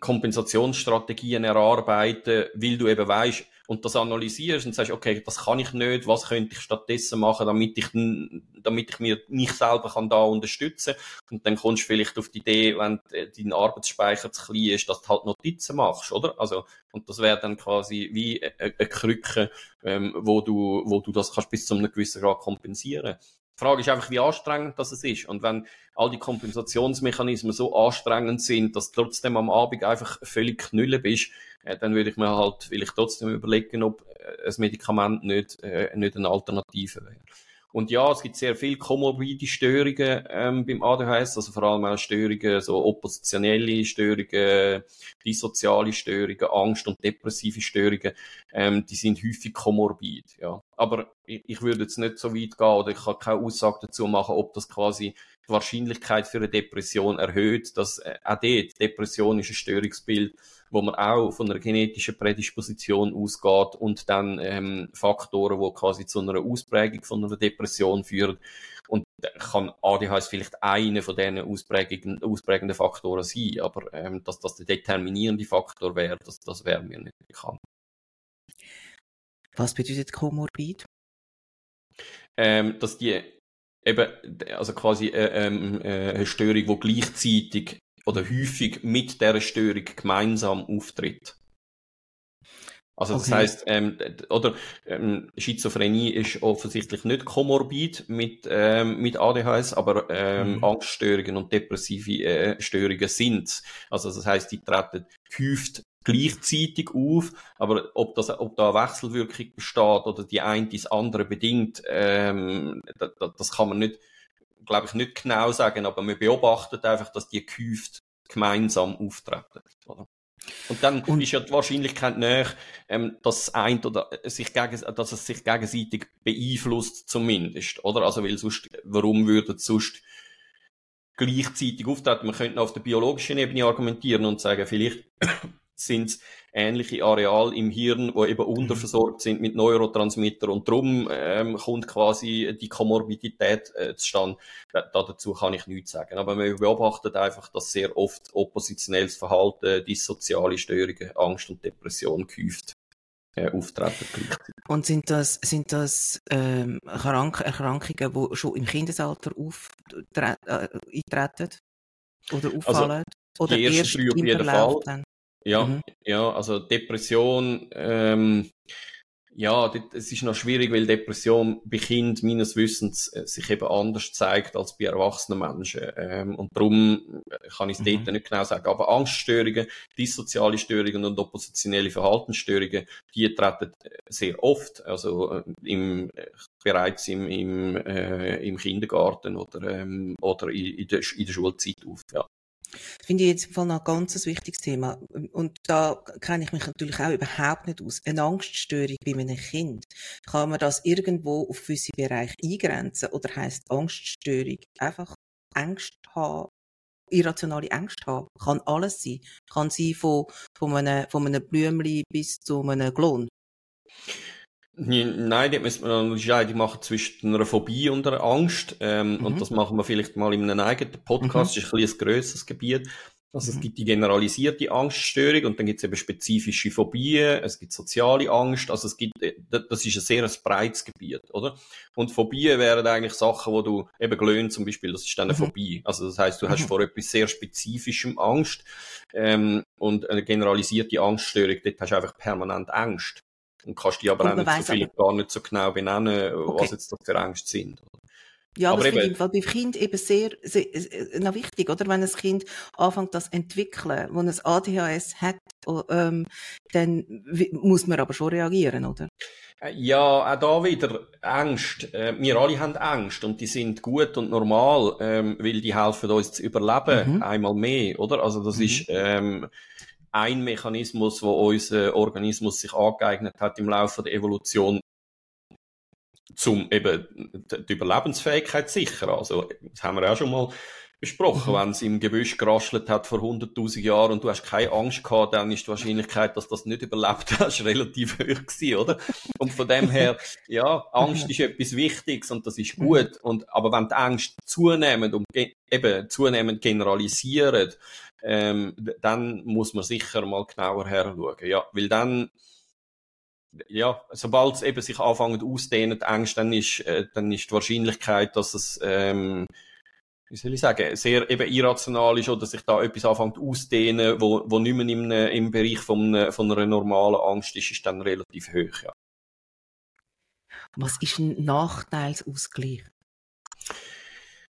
Kompensationsstrategien erarbeiten, weil du eben weißt, und das analysierst und sagst, okay, das kann ich nicht, was könnte ich stattdessen machen, damit ich, damit ich mir mich selber kann da unterstützen und dann kommst du vielleicht auf die Idee, wenn dein Arbeitsspeicher zu klein ist, dass du halt Notizen machst, oder? Also, und das wäre dann quasi wie eine, eine Krücke, ähm, wo du, wo du das kannst bis zu einem gewissen Grad kompensieren. Die Frage ist einfach, wie anstrengend das ist. Und wenn all die Kompensationsmechanismen so anstrengend sind, dass du trotzdem am Abend einfach völlig knüllen bist, äh, dann würde ich mir halt vielleicht trotzdem überlegen, ob äh, ein Medikament nicht, äh, nicht eine Alternative wäre. Und ja, es gibt sehr viele komorbide Störungen ähm, beim ADHS, also vor allem auch Störungen, so oppositionelle Störungen, dissoziale Störungen, Angst- und depressive Störungen, ähm, die sind häufig komorbid, ja. Aber ich, ich würde jetzt nicht so weit gehen oder ich kann keine Aussage dazu machen, ob das quasi die Wahrscheinlichkeit für eine Depression erhöht, dass äh, auch dort, Depression ist ein Störungsbild, wo man auch von einer genetischen Prädisposition ausgeht und dann ähm, Faktoren, die quasi zu einer Ausprägung von einer Depression führen. Und kann ADHS vielleicht einer von diesen ausprägenden, ausprägenden Faktoren sein, aber ähm, dass das der determinierende Faktor wäre, das, das wäre mir nicht bekannt. Was bedeutet Komorbid? Ähm, dass die eben, also quasi äh, ähm, äh, eine Störung, die gleichzeitig oder häufig mit der Störung gemeinsam auftritt. Also das okay. heißt, ähm, oder ähm, Schizophrenie ist offensichtlich nicht komorbid mit ähm, mit ADHS, aber ähm, mhm. Angststörungen und depressive äh, Störungen sind. Also das heißt, die treten gehäuft gleichzeitig auf, aber ob das, ob da eine Wechselwirkung besteht oder die eine das andere bedingt, ähm, das, das kann man nicht glaube ich, nicht genau sagen, aber man beobachtet einfach, dass die gehäuft gemeinsam auftreten. Oder? Und dann und ist ja die Wahrscheinlichkeit näher, ähm, dass, ein oder sich gegen, dass es sich gegenseitig beeinflusst, zumindest. Oder? Also, weil sonst, warum würde es sonst gleichzeitig auftreten? Man könnte auf der biologischen Ebene argumentieren und sagen, vielleicht sind ähnliche Areale im Hirn, wo eben mhm. unterversorgt sind mit Neurotransmitter und darum ähm, kommt quasi die Komorbidität äh, zustande. Da, dazu kann ich nichts sagen. Aber man beobachtet einfach, dass sehr oft oppositionelles Verhalten, dissoziale Störungen, Angst und Depression gehäuft äh, auftreten Und sind das, sind das ähm, Erkrank Erkrankungen, die schon im Kindesalter auftre äh? Oder also, auffallen? Also, oder die ersten drei auf jeden Fall. Dann? Ja, mhm. ja, also Depression, ähm, ja, es ist noch schwierig, weil Depression bei Kind meines Wissens äh, sich eben anders zeigt als bei erwachsenen Menschen. Ähm, und darum äh, kann ich es mhm. dort nicht genau sagen. Aber Angststörungen, dissoziale Störungen und oppositionelle Verhaltensstörungen, die treten äh, sehr oft, also im, bereits im, im, äh, im Kindergarten oder, ähm, oder in, in, der, in der Schulzeit auf. Ja. Das finde ich jetzt im Fall noch ein ganz wichtiges Thema. Und da kenne ich mich natürlich auch überhaupt nicht aus. Eine Angststörung bei einem Kind. Kann man das irgendwo auf gewisse Bereiche eingrenzen? Oder heisst Angststörung einfach Angst haben, irrationale Angst haben? Kann alles sein. Kann sein von, von einem, von einem Blümchen bis zu einem Klon. Nein, dort müssen wir eine Unterscheidung machen zwischen einer Phobie und einer Angst. Ähm, mhm. Und das machen wir vielleicht mal in einem eigenen Podcast. Mhm. Das ist ein, ein grösseres Gebiet. Also mhm. es gibt die generalisierte Angststörung und dann gibt es eben spezifische Phobien, es gibt soziale Angst, also es gibt, äh, das ist ein sehr breites Gebiet, oder? Und Phobien wären eigentlich Sachen, wo du eben glöhn zum Beispiel, das ist dann eine mhm. Phobie. Also das heißt, du hast mhm. vor etwas sehr Spezifischem Angst ähm, und eine generalisierte Angststörung, dort hast du einfach permanent Angst. Und kannst die aber auch nicht so viel, gar nicht so genau benennen, okay. was jetzt das für Ängste sind. Ja, aber das finde ich bei Kind eben sehr, sehr, sehr noch wichtig, oder? Wenn ein Kind anfängt, das entwickeln, wo ein ADHS hat, ähm, dann muss man aber schon reagieren, oder? Äh, ja, auch da wieder Angst. Äh, wir alle haben Angst und die sind gut und normal, ähm, weil die helfen uns zu überleben, mhm. einmal mehr, oder? Also das mhm. ist ähm, ein Mechanismus, wo unser Organismus sich angeeignet hat im Laufe der Evolution, zum eben die Überlebensfähigkeit sichern. Also, das haben wir auch schon mal besprochen. Mhm. Wenn es im Gebüsch geraschelt hat vor 100.000 Jahren und du hast keine Angst gehabt, dann ist die Wahrscheinlichkeit, dass das nicht überlebt hast, relativ hoch gewesen, oder? Und von dem her, ja, Angst ist etwas Wichtiges und das ist gut. Und, aber wenn die Angst zunehmend und eben zunehmend generalisiert, ähm, dann muss man sicher mal genauer her schauen. Ja, weil dann ja, sobald es eben sich anfängt ausdehnen, die Ängste, dann ist, äh, dann ist die Wahrscheinlichkeit, dass es, ähm, wie soll ich sagen, sehr eben irrational ist oder sich da etwas anfängt auszudehnen, wo, wo nicht mehr im, im Bereich von, von einer normalen Angst ist, ist dann relativ hoch, ja. Was ist ein Nachteilsausgleich?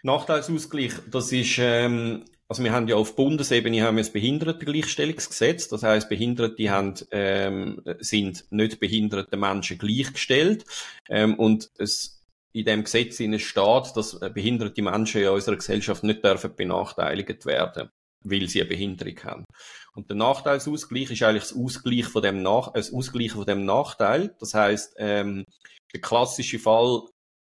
Nachteilsausgleich, das ist, ähm, also wir haben ja auf Bundesebene haben wir das Behindertengleichstellungsgesetz. Das heißt, Behinderte haben, ähm, sind nicht behinderte Menschen gleichgestellt. Ähm, und es in dem Gesetz steht, dass behinderte Menschen in unserer Gesellschaft nicht dürfen benachteiligt werden, weil sie eine Behinderung haben. Und der Nachteilsausgleich ist eigentlich das Ausgleich von dem, Nach das Ausgleich von dem Nachteil. Das heißt, ähm, der klassische Fall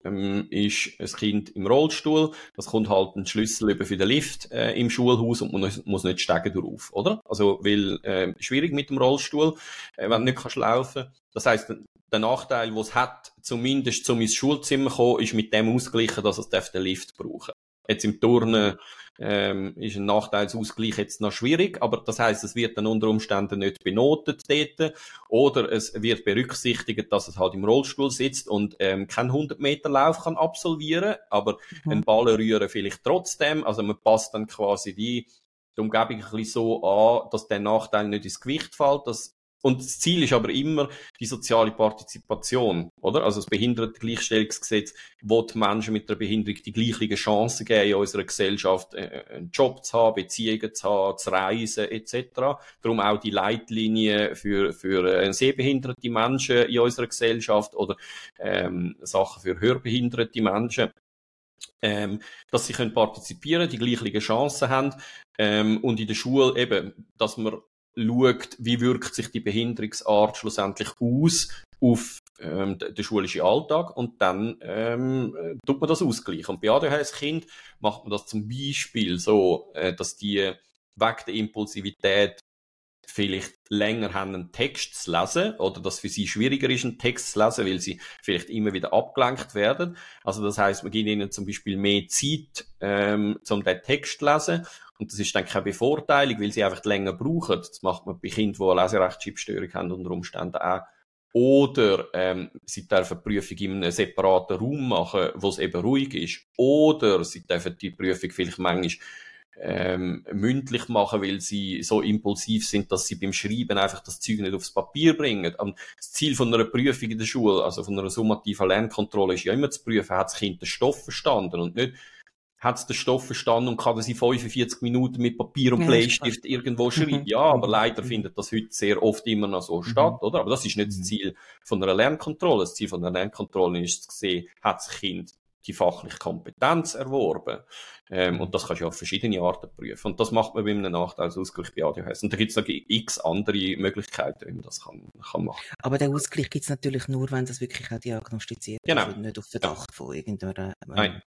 ähm, ist ein Kind im Rollstuhl, das kommt halt ein Schlüssel über für den Lift äh, im Schulhaus und man muss nicht steigen drauf, oder? Also, weil äh, schwierig mit dem Rollstuhl, äh, wenn du nicht kannst laufen. Das heißt, der Nachteil, den es hat, zumindest zum ins Schulzimmer kommen, ist mit dem ausgleichen, dass es den Lift brauchen. Jetzt im Turnen ähm, ist ein Nachteilsausgleich jetzt noch schwierig, aber das heißt, es wird dann unter Umständen nicht benotet dort oder es wird berücksichtigt, dass es halt im Rollstuhl sitzt und ähm, keinen 100 Meter Lauf kann absolvieren, aber mhm. einen Ball rühren vielleicht trotzdem, also man passt dann quasi die die Umgebung ein bisschen so an, dass der Nachteil nicht ins Gewicht fällt, dass und das Ziel ist aber immer die soziale Partizipation, oder? Also das Behindertengleichstellungsgesetz will Menschen mit einer Behinderung die gleichen Chancen geben in unserer Gesellschaft, äh, einen Job zu haben, Beziehungen zu haben, zu reisen etc. Darum auch die Leitlinie für, für äh, sehbehinderte Menschen in unserer Gesellschaft oder ähm, Sachen für hörbehinderte Menschen. Ähm, dass sie können partizipieren, die gleichen Chancen haben ähm, und in der Schule eben, dass man schaut, wie wirkt sich die Behinderungsart schlussendlich aus auf ähm, den schulischen Alltag und dann ähm, äh, tut man das ausgleichen. Und bei ADHS-Kind macht man das zum Beispiel so, äh, dass die weg der Impulsivität vielleicht länger haben, einen Text zu lesen oder dass für sie schwieriger ist, einen Text zu lesen, weil sie vielleicht immer wieder abgelenkt werden. Also das heißt, man gibt ihnen zum Beispiel mehr Zeit, ähm, um den Text zu lesen und das ist dann keine Bevorteilung, weil sie einfach länger brauchen. Das macht man bei Kindern, die eine Leserechtschreibstörung haben, unter Umständen auch. Oder ähm, sie dürfen die Prüfung in einem separaten Raum machen, wo es eben ruhig ist. Oder sie dürfen die Prüfung vielleicht manchmal ähm, mündlich machen, weil sie so impulsiv sind, dass sie beim Schreiben einfach das Zeug nicht aufs Papier bringen. Und das Ziel von einer Prüfung in der Schule, also von einer summativen Lernkontrolle, ist ja immer zu prüfen, hat das Kind den Stoff verstanden und nicht, hat es den Stoff verstanden und kann das in 45 Minuten mit Papier und ja, Bleistift irgendwo schreiben. Mhm. Ja, aber leider mhm. findet das heute sehr oft immer noch so mhm. statt, oder? Aber das ist nicht das. Ziel von einer Lernkontrolle. Das Ziel von einer Lernkontrolle ist zu sehen, hat das Kind die fachliche Kompetenz erworben. Ähm, und das kannst du ja auf verschiedene Arten prüfen. Und das macht man bei einem Nachteilsausgleich bei ADHS. Und da gibt es noch x andere Möglichkeiten, wie man das kann, kann machen Aber der Ausgleich gibt es natürlich nur, wenn das wirklich auch diagnostiziert genau. ist. Also nicht auf Verdacht ja. von irgendeiner... Nein.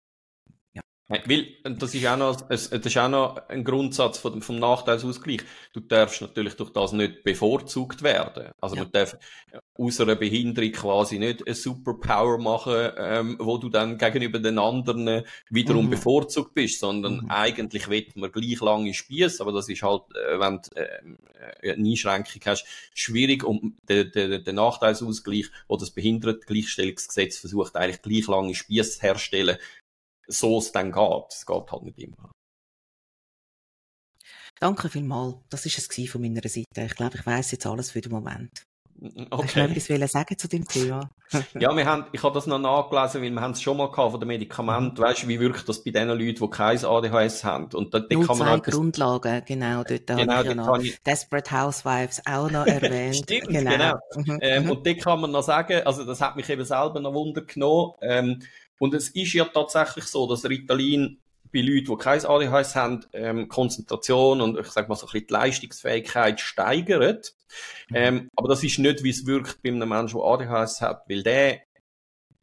Weil, das ist auch noch, das ist auch noch ein Grundsatz vom, vom Nachteilsausgleich. Du darfst natürlich durch das nicht bevorzugt werden. Also ja. man darf aus einer Behinderung quasi nicht eine Superpower machen, ähm, wo du dann gegenüber den anderen wiederum mhm. bevorzugt bist, sondern mhm. eigentlich will man gleich lange Spieß, aber das ist halt, äh, wenn du äh, eine Einschränkung hast, schwierig um den, den, den Nachteilsausgleich, wo das Behindertengleichstellungsgesetz versucht, eigentlich gleich lange Spieß herstellen, so es dann geht. Es geht halt nicht immer. Danke vielmals. Das war es von meiner Seite. Ich glaube, ich weiss jetzt alles für den Moment. Okay. Hast du noch etwas sagen zu dem Thema? ja, wir haben, ich habe das noch nachgelesen, weil wir haben es schon mal gehabt von den Medikamenten. Weißt du, wie wirkt das bei den Leuten, die kein ADHS haben? Und da, da kann man halt Grundlagen, genau. Dort genau, habe ich ja noch ich... Desperate Housewives auch noch erwähnt. Stimmt, genau. genau. Mhm, ähm, mhm. und da kann man noch sagen, also das hat mich eben selber noch Wunder genommen. Ähm, und es ist ja tatsächlich so, dass Ritalin bei Leuten, die kein ADHS haben, ähm, Konzentration und ich sag mal so ein bisschen die Leistungsfähigkeit steigert. Mhm. Ähm, aber das ist nicht, wie es wirkt bei einem Menschen, der ADHS hat, weil der,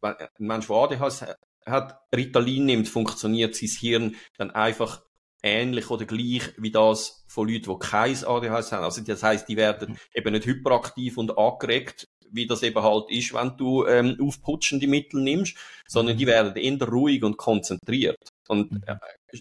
wenn ein Mensch, der ADHS hat, Ritalin nimmt, funktioniert sein Hirn dann einfach ähnlich oder gleich wie das von Leuten, die kein ADHS haben. Also das heißt, die werden mhm. eben nicht hyperaktiv und angeregt, wie das eben halt ist, wenn du ähm, aufputschende Mittel nimmst, sondern die mhm. werden eher ruhig und konzentriert. Und mhm. äh,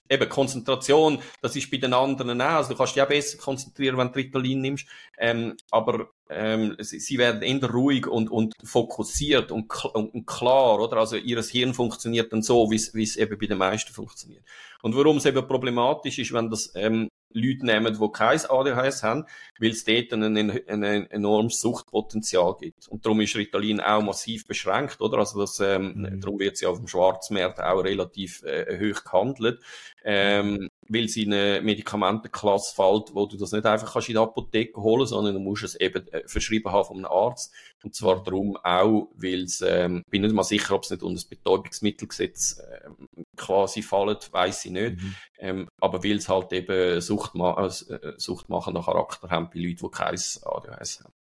eben Konzentration, das ist bei den anderen auch. Also du kannst dich auch besser konzentrieren, wenn du Ritalin nimmst. Ähm, aber ähm, sie, sie, werden eher ruhig und, und fokussiert und, und, und, klar, oder? Also ihr Hirn funktioniert dann so, wie es eben bei den meisten funktioniert. Und warum es eben problematisch ist, wenn das ähm, Leute nehmen, die kein ADHS haben, weil es dort ein, ein, ein enormes Suchtpotenzial gibt. Und darum ist Ritalin auch massiv beschränkt, oder? Also das, ähm, mhm. darum wird sie auf dem Schwarzmarkt auch relativ äh, hoch gehandelt, ähm, weil sie in eine Medikamentenklasse fällt, wo du das nicht einfach kannst in der Apotheke holen, sondern du musst es eben äh, verschrieben haben von einem Arzt. Und zwar darum auch, weil es, ähm, bin nicht mal sicher, ob es nicht unter das Betäubungsmittelgesetz ähm, quasi fällt, weiß ich nicht. Mhm. Ähm, aber weil es halt eben Suchtma äh, suchtmachender Charakter haben bei Leuten, die kein ADHS haben.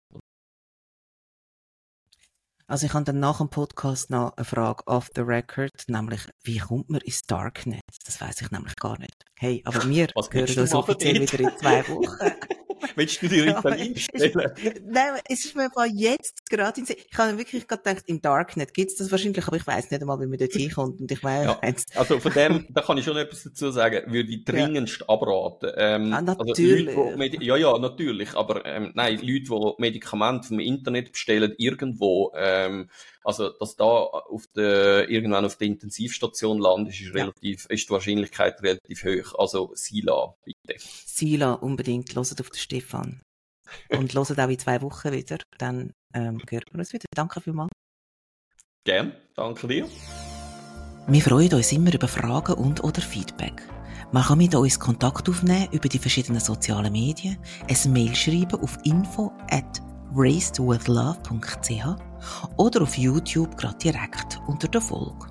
Also ich habe dann nach dem Podcast noch eine Frage off the record, nämlich wie kommt man ins Darknet? Das weiß ich nämlich gar nicht. Hey, aber wir Was hören uns offiziell wieder in zwei Wochen. Willst du dir Ritalin stellen? Nein, es ist mir jetzt gerade in Ich habe wirklich gerade gedacht, im Darknet gibt es das wahrscheinlich, aber ich weiß nicht einmal, wie man dort hinkommt. Und ich weiß, ja, also von dem, da kann ich schon etwas dazu sagen, würde ich dringendst ja. abraten. Ähm, ah, natürlich. Also Leute, ja, ja, natürlich. Aber ähm, nein, Leute, die Medikamente vom Internet bestellen, irgendwo, ähm, also, dass da auf der, irgendwann auf der Intensivstation landet, ist, ja. ist die Wahrscheinlichkeit relativ hoch. Also, Sila, bitte. Sila, unbedingt. Hört auf den Stefan. Und hört auch in zwei Wochen wieder. Dann, ähm, hören wir uns wieder. Danke vielmals. Gern. Danke dir. Wir freuen uns immer über Fragen und oder Feedback. Man kann mit uns Kontakt aufnehmen über die verschiedenen sozialen Medien, ein Mail schreiben auf info at racedwithlove.ch oder auf YouTube gerade direkt unter der Folge.